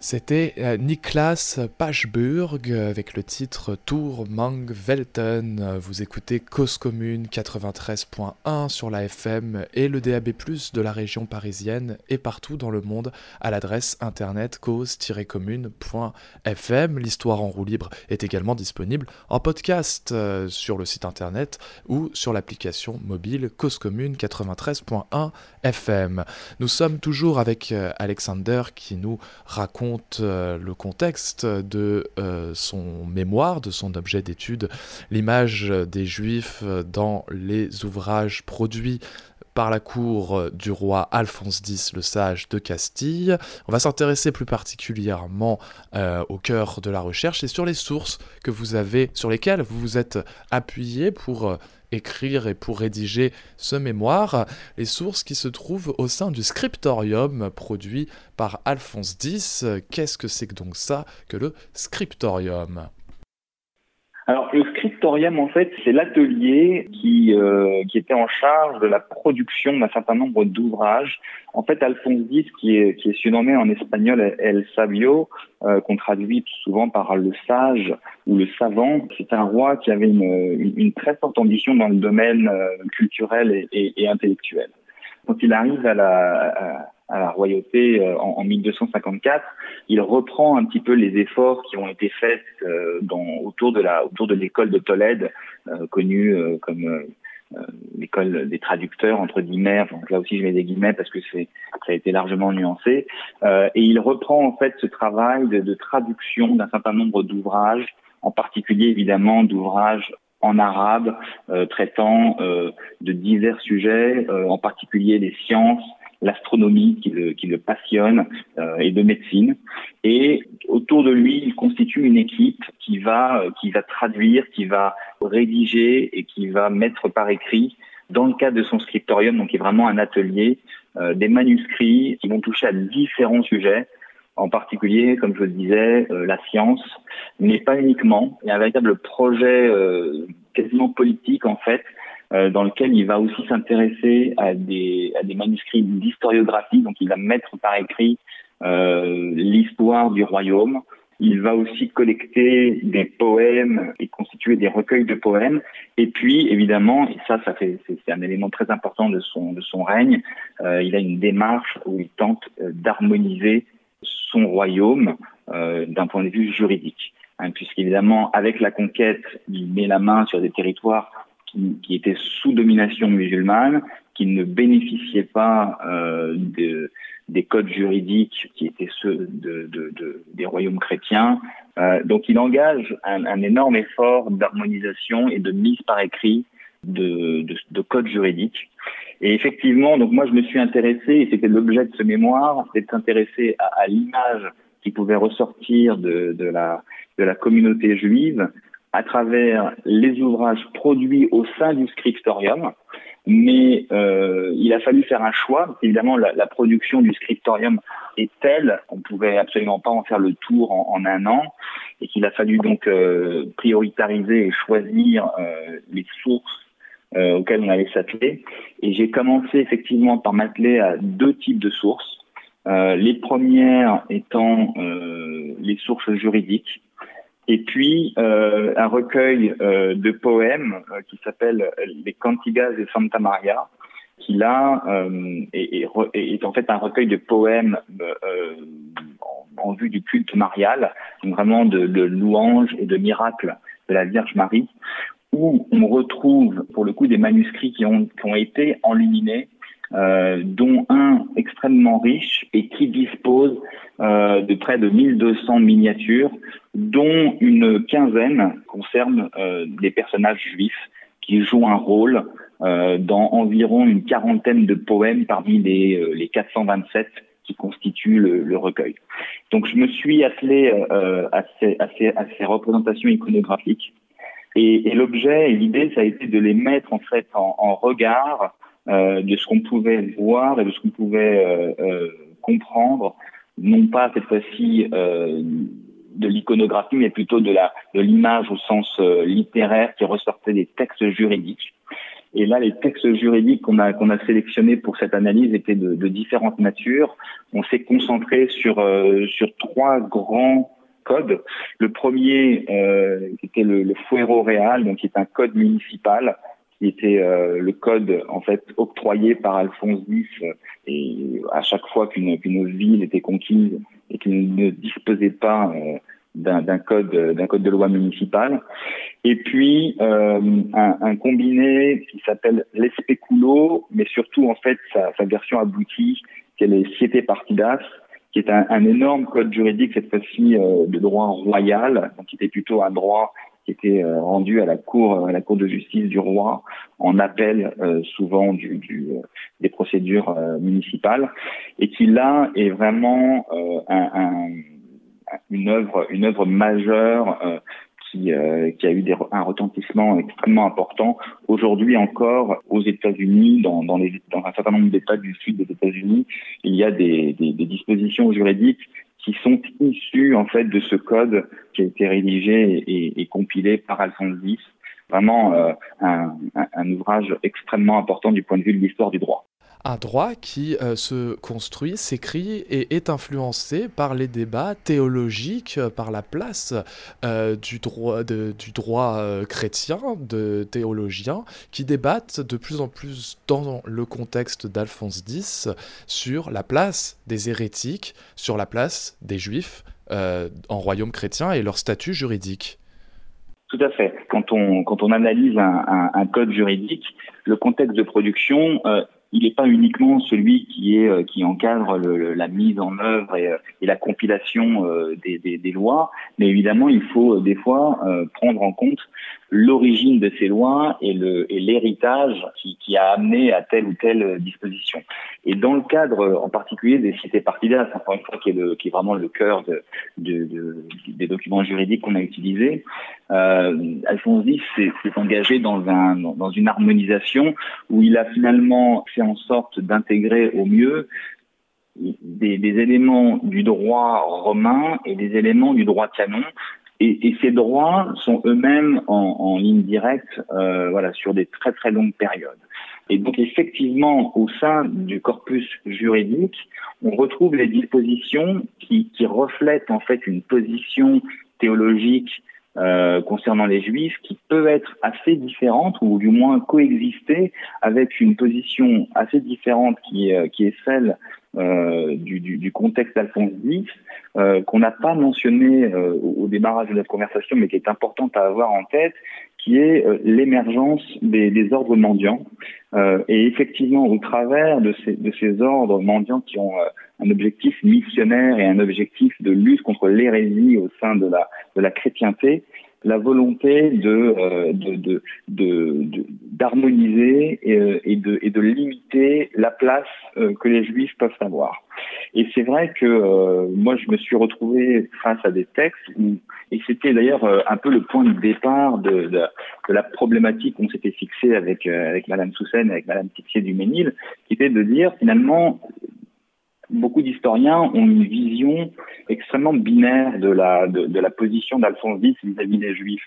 [SPEAKER 1] C'était euh, Niklas Pachburg avec le titre Tour Mang Welten. Vous écoutez Cause Commune 93.1 sur la FM et le DAB+, de la région parisienne et partout dans le monde à l'adresse internet cause-commune.fm. L'histoire en roue libre est également disponible en podcast euh, sur le site internet ou sur l'application mobile Cause Commune 93.1 FM. Nous sommes toujours avec euh, Alexander qui nous raconte euh, le contexte de euh, son mémoire, de son objet d'étude, l'image des Juifs dans les ouvrages produits par la cour du roi Alphonse X le Sage de Castille. On va s'intéresser plus particulièrement euh, au cœur de la recherche et sur les sources que vous avez, sur lesquelles vous vous êtes appuyé pour écrire et pour rédiger ce mémoire, les sources qui se trouvent au sein du scriptorium produit par Alphonse X. Qu'est-ce que c'est donc ça que le scriptorium?
[SPEAKER 2] Alors le scriptorium en fait c'est l'atelier qui euh, qui était en charge de la production d'un certain nombre d'ouvrages. En fait Alphonse X qui est qui est surnommé en espagnol El Sabio euh, qu'on traduit souvent par le sage ou le savant. C'est un roi qui avait une, une, très forte ambition dans le domaine euh, culturel et, et, et, intellectuel. Quand il arrive à la à la royauté euh, en, en, 1254, il reprend un petit peu les efforts qui ont été faits euh, dans, autour de la autour de l'école de Tolède, euh, connue comme l'école des traducteurs entre guillemets. Donc là aussi je mets des guillemets parce que c'est ça a été largement nuancé. et il reprend en fait ce travail de, de traduction d'un certain nombre d'ouvrages, en particulier évidemment d'ouvrages en arabe traitant de divers sujets, en particulier des sciences, l'astronomie qui le, qui le passionne euh, et de médecine. Et autour de lui, il constitue une équipe qui va, euh, qui va traduire, qui va rédiger et qui va mettre par écrit, dans le cadre de son scriptorium, donc qui est vraiment un atelier, euh, des manuscrits qui vont toucher à différents sujets, en particulier, comme je le disais, la science, mais pas uniquement. Il y a un véritable projet quasiment politique en fait euh, dans lequel il va aussi s'intéresser à des, à des manuscrits d'historiographie, donc il va mettre par écrit euh, l'histoire du royaume. Il va aussi collecter des poèmes et constituer des recueils de poèmes. Et puis, évidemment, et ça, ça fait, c'est un élément très important de son, de son règne, euh, il a une démarche où il tente euh, d'harmoniser son royaume euh, d'un point de vue juridique. Hein, Puisqu'évidemment, avec la conquête, il met la main sur des territoires qui, qui étaient sous domination musulmane, qui ne bénéficiaient pas euh, de, des codes juridiques qui étaient ceux de, de, de des royaumes chrétiens. Euh, donc il engage un, énorme effort d'harmonisation et de mise par écrit de, de, de codes juridiques. Et effectivement, donc moi je me suis intéressé, et c'était l'objet de ce mémoire, de s'intéresser à, l'image qui pouvait ressortir de la communauté juive à travers les ouvrages produits au sein du scriptorium, mais euh, il a fallu faire un choix. Évidemment, la, la, production du scriptorium est telle qu'on pouvait absolument pas en faire le tour en, en un an, et qu'il a fallu donc euh, prioritariser et choisir euh, les sources euh, auxquelles on allait s'atteler. Et j'ai commencé effectivement par m'atteler à deux types de sources. Euh, les premières étant euh, les sources juridiques, et puis euh, un recueil euh, de poèmes euh, qui s'appelle Les Cantigas de Santa Maria, qui là euh, est, est, est, en fait un recueil de poèmes euh, en, en, vue du culte marial, donc vraiment de, de louanges et de miracles de la Vierge Marie, où on retrouve pour le coup des manuscrits qui ont, qui ont été enluminés euh, dont un extrêmement riche et qui dispose euh, de près de 1200 miniatures, dont une quinzaine concernent euh, des personnages juifs qui jouent un rôle euh, dans environ une quarantaine de poèmes parmi les, euh, les 427 qui constituent le, le, recueil. Donc je me suis attelé à ces, à, ces, à, ces, représentations iconographiques et, et l'objet et l'idée ça a été de les mettre en fait en, en regard euh, de ce qu'on pouvait voir et de ce qu'on pouvait euh, euh, comprendre, non pas cette fois-ci de l'iconographie, mais plutôt de la de l'image au sens littéraire qui ressortait des textes juridiques. Et là, les textes juridiques qu'on a qu'on a sélectionnés pour cette analyse étaient de, de différentes natures. On s'est concentré sur euh, sur trois grands codes. Le premier, euh, était le, le Fuero Real, donc qui est un code municipal qui était euh, le code en fait octroyé par Alphonse X et à chaque fois qu'une qu'une ville était conquise et qu'il ne disposait pas euh, d'un code d'un code de loi municipal. Et puis euh, un, combiné qui s'appelle l'Especulo mais surtout en fait sa, sa version aboutie qui est les Siete Partidas qui est un, un énorme code juridique cette fois-ci euh, de droit royal donc qui était plutôt un droit qui était euh, rendu à la cour à la cour de justice du roi en appel euh, souvent du, du euh, des procédures municipales et qui là est vraiment un, un, une œuvre une œuvre majeure qui, euh, qui, a eu des, un retentissement extrêmement important. Aujourd'hui encore, aux États-Unis, dans, dans, les, dans un certain nombre d'États du sud des États-Unis, il y a des, des, des, dispositions juridiques qui sont issus en fait de ce code qui a été rédigé et, et compilé par Alphonse X. Vraiment euh, un, un ouvrage extrêmement important du point de vue de l'histoire du droit
[SPEAKER 1] un droit qui euh, se construit, s'écrit et est influencé par les débats théologiques, euh, par la place euh, du droit, du droit chrétien, de théologiens, qui débattent de plus en plus dans le contexte d'Alphonse X sur la place des hérétiques, sur la place des juifs en royaume chrétien et leur statut juridique.
[SPEAKER 2] Tout à fait. Quand on, quand on analyse un, code juridique, le contexte de production il n'est pas uniquement celui qui euh, encadre le, la mise en œuvre et, euh, la compilation euh, des, des, des, lois, mais évidemment il faut des fois prendre en compte l'origine de ces lois et l'héritage qui, qui a amené à telle ou telle disposition. Et dans le cadre en particulier des cités partidaires, encore une fois qui est le qui est vraiment le cœur de, de, de des documents juridiques qu'on a utilisés, euh, Alphonse X s'est engagé dans un dans une harmonisation où il a finalement fait en sorte d'intégrer au mieux des, des, éléments du droit romain et des éléments du droit canon. Et, et ces droits sont eux-mêmes en, en, ligne directe, euh, voilà, sur des très très longues périodes. Et donc effectivement, au sein du corpus juridique, on retrouve les dispositions qui, qui reflètent en fait une position théologique euh, concernant les juifs qui peut être assez différente ou du moins coexister avec une position assez différente qui, euh, qui est celle euh, du, du, du, contexte d'Alphonse X, euh, qu'on n'a pas mentionné euh, au, démarrage de notre conversation, mais qui est importante à avoir en tête, qui est euh, l'émergence des, des, ordres mendiants. et effectivement, au travers de ces, de ces ordres mendiants qui ont un objectif missionnaire et un objectif de lutte contre l'hérésie au sein de la, de la chrétienté, la volonté de, euh, de, de, de, d'harmoniser et, euh, et, de, et de limiter la place euh, que les juifs peuvent avoir. Et c'est vrai que euh, moi, je me suis retrouvé face à des textes où, et c'était d'ailleurs euh, un peu le point de départ de, de, de la problématique qu'on s'était fixé avec, euh, avec Madame Soussen, avec Madame Tixier du Ménil, qui était de dire finalement beaucoup d'historiens ont une vision extrêmement binaire de la, de, de la position d'Alphonse X vis-à-vis des Juifs.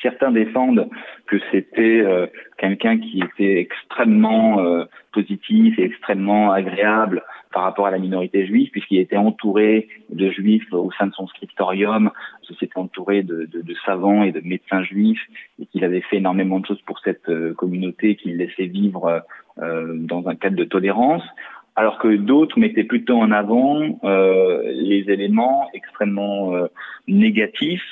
[SPEAKER 2] Certains défendent que c'était euh, quelqu'un qui était extrêmement euh, positif et extrêmement agréable par rapport à la minorité juive, puisqu'il était entouré de juifs au sein de son scriptorium, s'était entouré de, de, de, savants et de médecins juifs, et qu'il avait fait énormément de choses pour cette euh, communauté qu'il laissait vivre euh, dans un cadre de tolérance alors que d'autres mettaient plutôt en avant euh, les éléments extrêmement euh, négatifs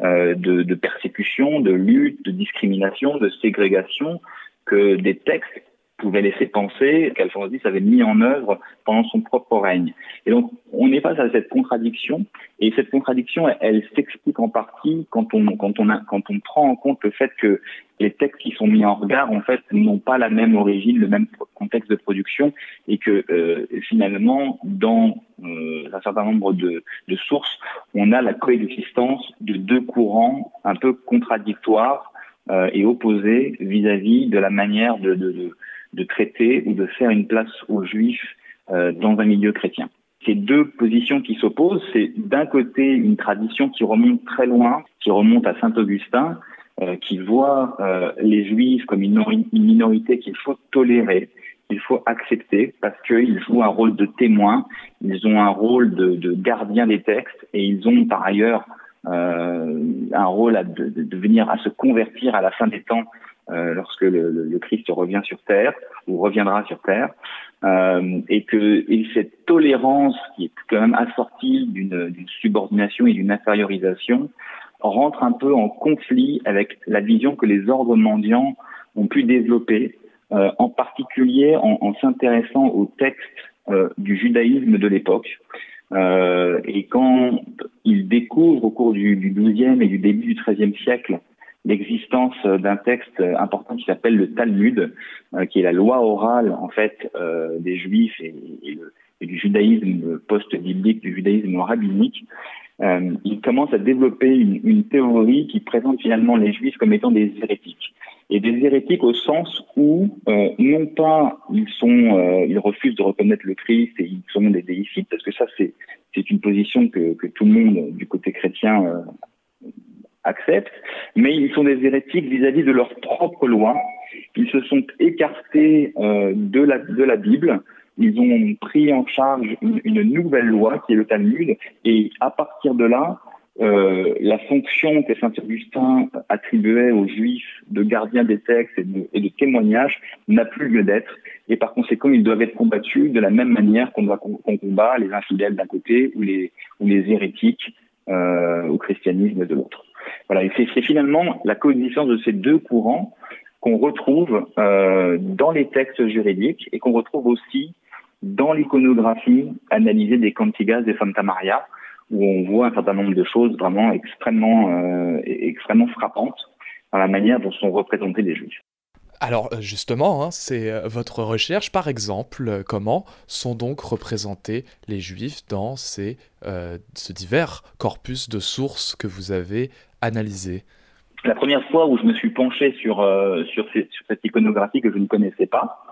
[SPEAKER 2] euh, de, de, persécution, de lutte, de discrimination, de ségrégation que des textes pouvait laisser penser qu'Alphonse X avait mis en œuvre pendant son propre règne. Et donc, on est face à cette contradiction, et cette contradiction, elle, s'explique en partie quand on, quand, on a, quand on prend en compte le fait que les textes qui sont mis en regard, en fait, n'ont pas la même origine, le même contexte de production, et que euh, finalement, dans euh, un certain nombre de, de sources, on a la coexistence de deux courants un peu contradictoires euh, et opposés vis-à-vis -vis de la manière de, de, de de traiter ou de faire une place aux juifs euh, dans un milieu chrétien. Ces deux positions qui s'opposent, c'est d'un côté une tradition qui remonte très loin, qui remonte à Saint Augustin, qui voit les juifs comme une, minorité qu'il faut tolérer, qu'il faut accepter parce qu'ils jouent un rôle de témoin, ils ont un rôle de, gardien des textes et ils ont par ailleurs euh, un rôle à de, venir à se convertir à la fin des temps euh, lorsque le, le, Christ revient sur terre ou reviendra sur terre, euh, et que et cette tolérance qui est quand même assortie d'une subordination et d'une infériorisation rentre un peu en conflit avec la vision que les ordres mendiants ont pu développer, euh, en particulier en, en s'intéressant aux textes euh, du judaïsme de l'époque. Euh, et quand ils découvrent au cours du, du 12e et du début du 13e siècle l'existence d'un texte important qui s'appelle le Talmud, euh, qui est la loi orale en fait euh, des Juifs et, du judaïsme post-biblique, du judaïsme rabbinique, euh, il commence à développer une, théorie qui présente finalement les Juifs comme étant des hérétiques. Et des hérétiques au sens où euh, non pas ils sont, ils refusent de reconnaître le Christ et ils sont des déicides, parce que ça c'est une position que tout le monde du côté chrétien acceptent, mais ils sont des hérétiques vis-à-vis de leur propre loi. Ils se sont écartés euh, de, la, de la Bible. Ils ont pris en charge une, une, nouvelle loi qui est le Talmud, et à partir de là, euh, la fonction que Saint Augustin attribuait aux Juifs de gardien des textes et de, et de témoignage n'a plus lieu d'être, et par conséquent, ils doivent être combattus de la même manière qu'on qu combat les infidèles d'un côté ou les, ou les hérétiques euh, au christianisme de l'autre. Voilà, et c'est finalement la coexistence de ces deux courants qu'on retrouve euh, dans les textes juridiques et qu'on retrouve aussi dans l'iconographie analysée des Cantigas de Santa Maria, où on voit un certain nombre de choses vraiment extrêmement, euh, extrêmement frappantes dans la manière dont sont représentés les juifs.
[SPEAKER 1] Alors euh, justement, hein, c'est euh, votre recherche, par exemple, euh, comment sont donc représentés les juifs dans ces, euh, ce divers corpus de sources que vous avez
[SPEAKER 2] La première fois où je me suis penché sur, euh, sur, sur cette iconographie que je ne connaissais pas,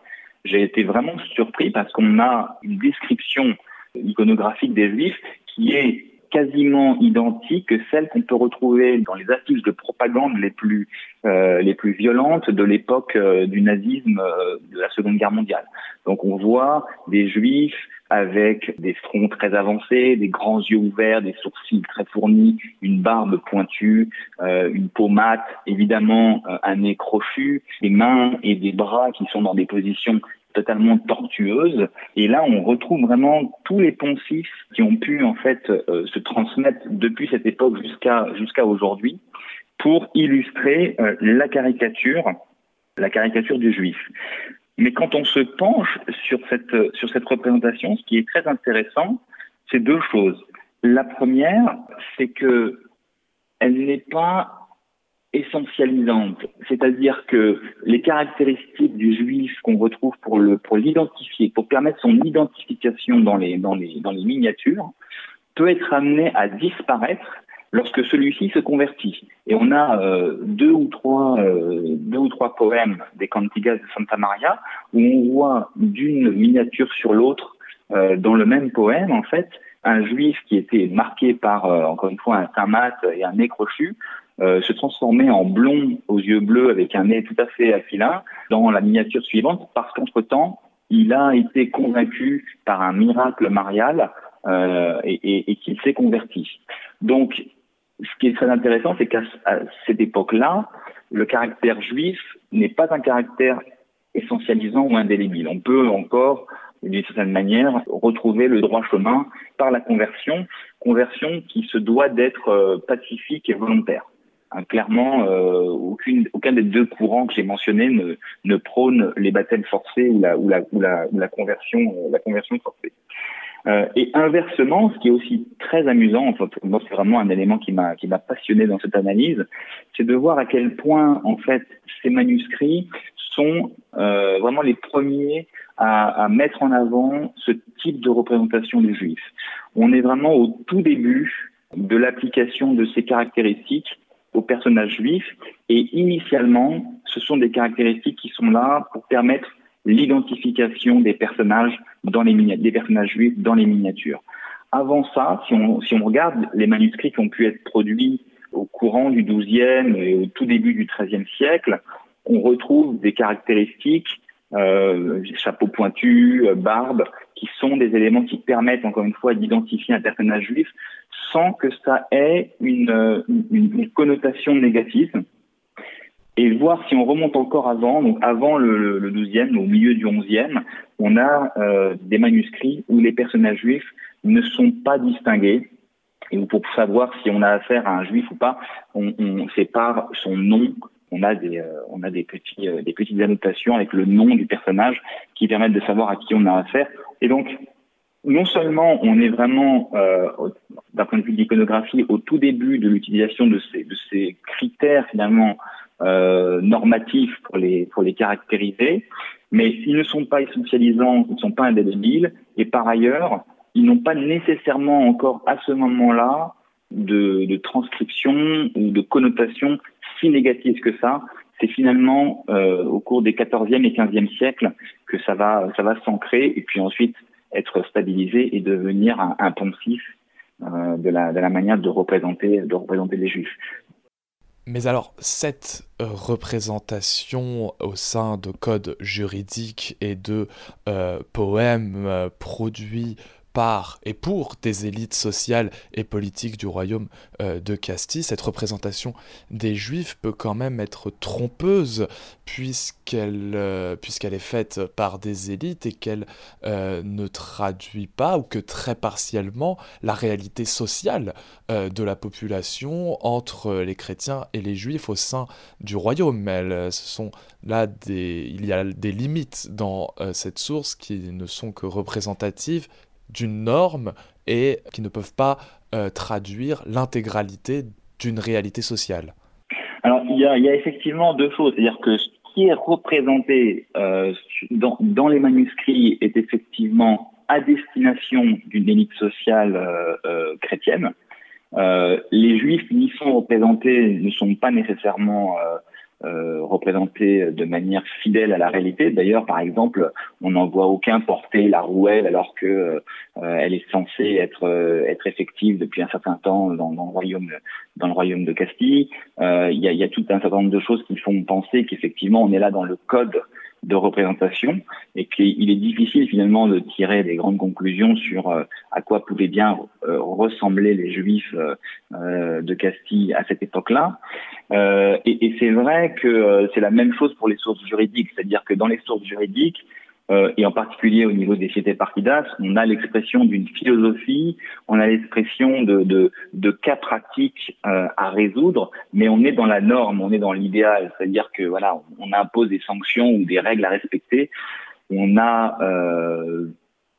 [SPEAKER 2] j'ai été vraiment surpris parce qu'on a une description iconographique des juifs qui est quasiment identique que celle qu'on peut retrouver dans les affiches de propagande les plus euh, les plus violentes de l'époque euh, du nazisme euh, de la Seconde Guerre mondiale. Donc on voit des juifs avec des fronts très avancés, des grands yeux ouverts, des sourcils très fournis, une barbe pointue, une peau mate, évidemment un nez crochu, des mains et des bras qui sont dans des positions totalement tortueuse. Et là, on retrouve vraiment tous les poncifs qui ont pu en fait euh, se transmettre depuis cette époque jusqu'à jusqu'à aujourd'hui pour illustrer euh, la caricature, la caricature du juif. Mais quand on se penche sur cette sur cette représentation, ce qui est très intéressant, c'est deux choses. La première, c'est que elle n'est pas essentialisante, c'est-à-dire que les caractéristiques du juif qu'on retrouve pour l'identifier, pour permettre son identification dans les miniatures, peut être amené à disparaître lorsque celui-ci se convertit. Et on a euh, deux ou trois euh, deux ou trois poèmes des Cantigas de Santa Maria où on voit d'une miniature sur l'autre euh, dans le même poème en fait un juif qui était marqué par encore une fois un teint mat et un nez crochu euh, se transformer en blond aux yeux bleus avec un nez tout à fait aquilin dans la miniature suivante parce qu'entre-temps, il a été convaincu par un miracle marial euh, et, et, et qu'il s'est converti. Donc, ce qui est très intéressant, c'est qu'à cette époque-là, le caractère juif n'est pas un caractère essentialisant ou indélébile. On peut encore, d'une certaine manière, retrouver le droit chemin par la conversion, conversion qui se doit d'être euh, pacifique et volontaire. Hein, clairement, euh, aucune, aucun des deux courants que j'ai mentionnés ne, ne prône les baptêmes forcés ou la, ou la, ou la, conversion, euh, la conversion forcée. Euh, et inversement, ce qui est aussi très amusant, enfin, moi c'est vraiment un élément qui m'a qui m'a passionné dans cette analyse, c'est de voir à quel point en fait ces manuscrits sont euh, vraiment les premiers à, à, mettre en avant ce type de représentation des juifs. On est vraiment au tout début de l'application de ces caractéristiques aux personnages juifs. Et initialement, ce sont des caractéristiques qui sont là pour permettre l'identification des personnages dans les des personnages juifs dans les miniatures. Avant ça, si on, si on regarde les manuscrits qui ont pu être produits au courant du XIIe et au tout début du XIIIe siècle, on retrouve des caractéristiques, euh, chapeau pointu, barbe, qui sont des éléments qui permettent encore une fois d'identifier un personnage juif sans que ça ait une, connotation négative. Et voir si on remonte encore avant, donc avant le, le 12e, au milieu du 11e, on a euh, des manuscrits où les personnages juifs ne sont pas distingués. Et pour savoir si on a affaire à un juif ou pas, on, sépare son nom. On a des, euh, on a des euh, des petites annotations avec le nom du personnage qui permettent de savoir à qui on a affaire. Et donc, non seulement on est vraiment, euh, d'un point de vue de l'iconographie, au tout début de l'utilisation de ces, de ces critères finalement euh, normatifs pour les, pour les caractériser, mais ils ne sont pas essentialisants, ils ne sont pas indélébiles, et par ailleurs, ils n'ont pas nécessairement encore à ce moment-là de, de, transcription ou de connotation si négative que ça. C'est finalement euh, au cours des 14e et 15e siècles que ça va, ça va s'ancrer et puis ensuite être stabilisé et devenir un, un poncif euh, de, la, manière de représenter, de représenter les juifs.
[SPEAKER 1] Mais alors, cette euh, représentation au sein de codes juridiques et de euh, poèmes euh, produits par et pour des élites sociales et politiques du royaume euh, de Castille, cette représentation des juifs peut quand même être trompeuse puisqu'elle euh, puisqu'elle est faite par des élites et qu'elle euh, ne traduit pas ou que très partiellement la réalité sociale de la population entre les chrétiens et les juifs au sein du royaume. Elles, ce sont là des, il y a des limites dans cette source qui ne sont que représentatives d'une norme et qui ne peuvent pas euh, traduire l'intégralité d'une réalité sociale
[SPEAKER 2] Alors, il y, a, effectivement deux choses. C'est-à-dire que ce qui est représenté euh, dans, les manuscrits est effectivement à destination d'une élite sociale euh, chrétienne. les juifs qui y sont représentés ne sont pas nécessairement euh, représentée de manière fidèle à la réalité. D'ailleurs, par exemple, on n'en voit aucun porter la rouelle alors que euh, elle est censée être euh, être effective depuis un certain temps dans, dans, le royaume dans le royaume de Castille. Il y a, y, a, tout un certain nombre de choses qui font penser qu'effectivement on est là dans le code de représentation et qu'il est difficile finalement de tirer des grandes conclusions sur euh, à quoi pouvaient bien euh, ressembler les juifs euh, de Castille à cette époque-là. et c'est vrai que c'est la même chose pour les sources juridiques, c'est-à-dire que dans les sources juridiques, euh, et en particulier au niveau des cités partidas, on a l'expression d'une philosophie, on a l'expression de, de, de, cas pratiques euh, à résoudre, mais on est dans la norme, on est dans l'idéal, c'est-à-dire que voilà, on impose des sanctions ou des règles à respecter. On n'a euh,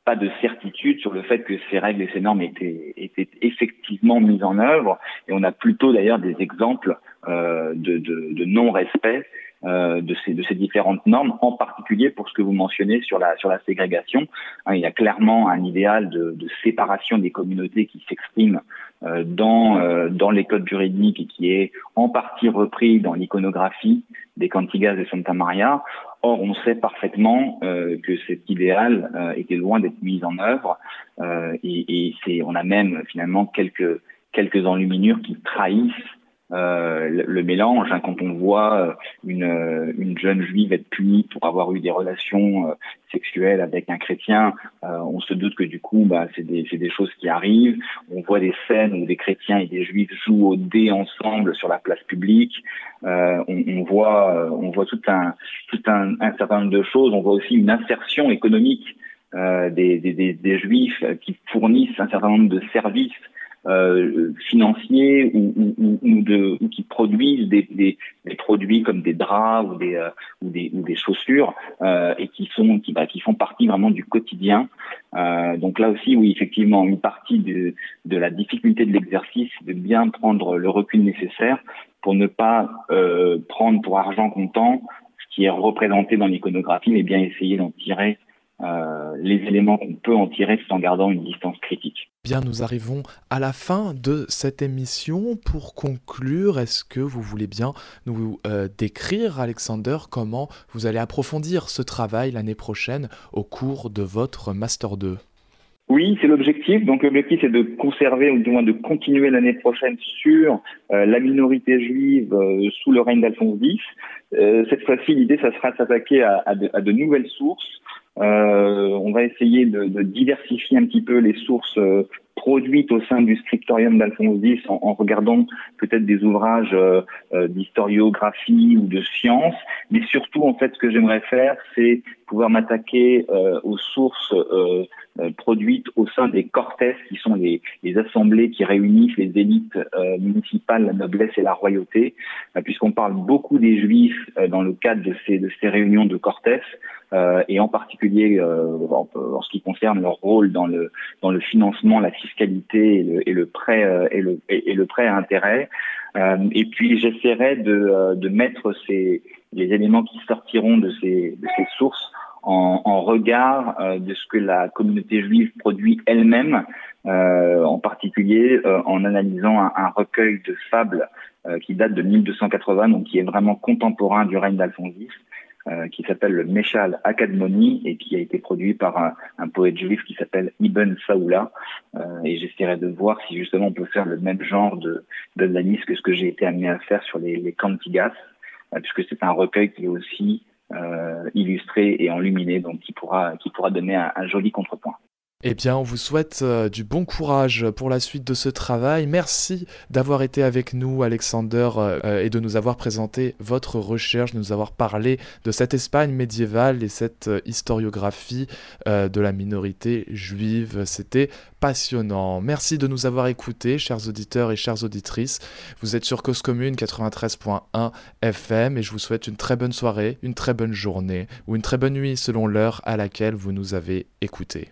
[SPEAKER 2] pas de certitude sur le fait que ces règles et ces normes étaient, étaient effectivement mises en œuvre, et on a plutôt d'ailleurs des exemples euh, de, de, de non-respect euh, de, ces, de ces différentes normes, en particulier pour ce que vous mentionnez sur la, sur la ségrégation. Hein, il y a clairement un idéal de, de séparation des communautés qui s'exprime euh, dans, euh, dans les codes juridiques et qui est en partie repris dans l'iconographie des Cantigas de Santa Maria. Or, on sait parfaitement euh, que cet idéal euh, était loin d'être mis en œuvre et, et c'est, on a même finalement quelques, quelques enluminures qui trahissent euh, le, mélange, hein, quand on voit euh, une, euh, une, jeune juive être punie pour avoir eu des relations sexuelles avec un chrétien, on se doute que du coup, bah, c'est des, des, choses qui arrivent. On voit des scènes où des chrétiens et des juifs jouent au dé ensemble sur la place publique. On, on, voit, on voit tout un, tout un, un, certain nombre de choses. On voit aussi une insertion économique des, des, des, juifs qui fournissent un certain nombre de services euh, financiers ou, ou, ou, de, ou, qui produisent des, des, des, produits comme des draps ou des, euh, ou des, ou des chaussures euh, et qui sont qui, bah, qui font partie vraiment du quotidien. Euh, donc là aussi, oui, effectivement, une partie de, de la difficulté de l'exercice, de bien prendre le recul nécessaire pour ne pas euh, prendre pour argent comptant ce qui est représenté dans l'iconographie, mais bien essayer d'en tirer euh, les éléments qu'on peut en tirer tout en gardant une distance critique.
[SPEAKER 1] Bien, nous arrivons à la fin de cette émission. Pour conclure, est-ce que vous voulez bien nous euh, décrire, Alexander, comment vous allez approfondir ce travail l'année prochaine au cours de votre Master 2
[SPEAKER 2] Oui, c'est l'objectif. Donc l'objectif c'est de conserver ou du moins de continuer l'année prochaine sur euh, la minorité juive euh, sous le règne d'Alphonse X. Euh, cette fois-ci, l'idée ça sera de s'attaquer à, à, à, de nouvelles sources. On va essayer de, de, diversifier un petit peu les sources produites au sein du scriptorium d'Alphonse X en, en regardant peut-être des ouvrages euh, d'historiographie ou de sciences, mais surtout en fait ce que j'aimerais faire, c'est pouvoir m'attaquer euh, aux sources euh, euh, produites au sein des cortes, qui sont les, les, assemblées qui réunissent les élites euh, municipales, la noblesse et la royauté, euh, puisqu'on parle beaucoup des juifs dans le cadre de ces, de ces réunions de cortes, et en particulier en, en, ce qui concerne leur rôle dans le, dans le financement, la fiscalité et le, et le prêt, et le, et, le prêt à intérêt. et puis j'essaierai de, de mettre ces, les éléments qui sortiront de ces, de ces sources en, en regard euh, de ce que la communauté juive produit elle-même, euh, en particulier euh, en analysant un, un, recueil de fables euh, qui date de 1280, donc qui est vraiment contemporain du règne d'Alphonse X, euh, qui s'appelle le Meshal Akadmoni et qui a été produit par un, un poète juif qui s'appelle Ibn Saoula. et j'essaierai de voir si justement on peut faire le même genre de d'analyse que ce que j'ai été amené à faire sur les, les Cantigas, puisque c'est un recueil qui est aussi euh, illustré et enluminé, donc qui pourra, qui pourra donner un joli contrepoint.
[SPEAKER 1] Eh bien, on vous souhaite euh, du bon courage pour la suite de ce travail. Merci d'avoir été avec nous, Alexander, euh, et de nous avoir présenté votre recherche, de nous avoir parlé de cette Espagne médiévale et cette euh, historiographie euh, de la minorité juive. C'était passionnant. Merci de nous avoir écoutés, chers auditeurs et chères auditrices. Vous êtes sur Cause Commune 93.1 FM et je vous souhaite une très bonne soirée, une très bonne journée ou une très bonne nuit selon l'heure à laquelle vous nous avez écoutés.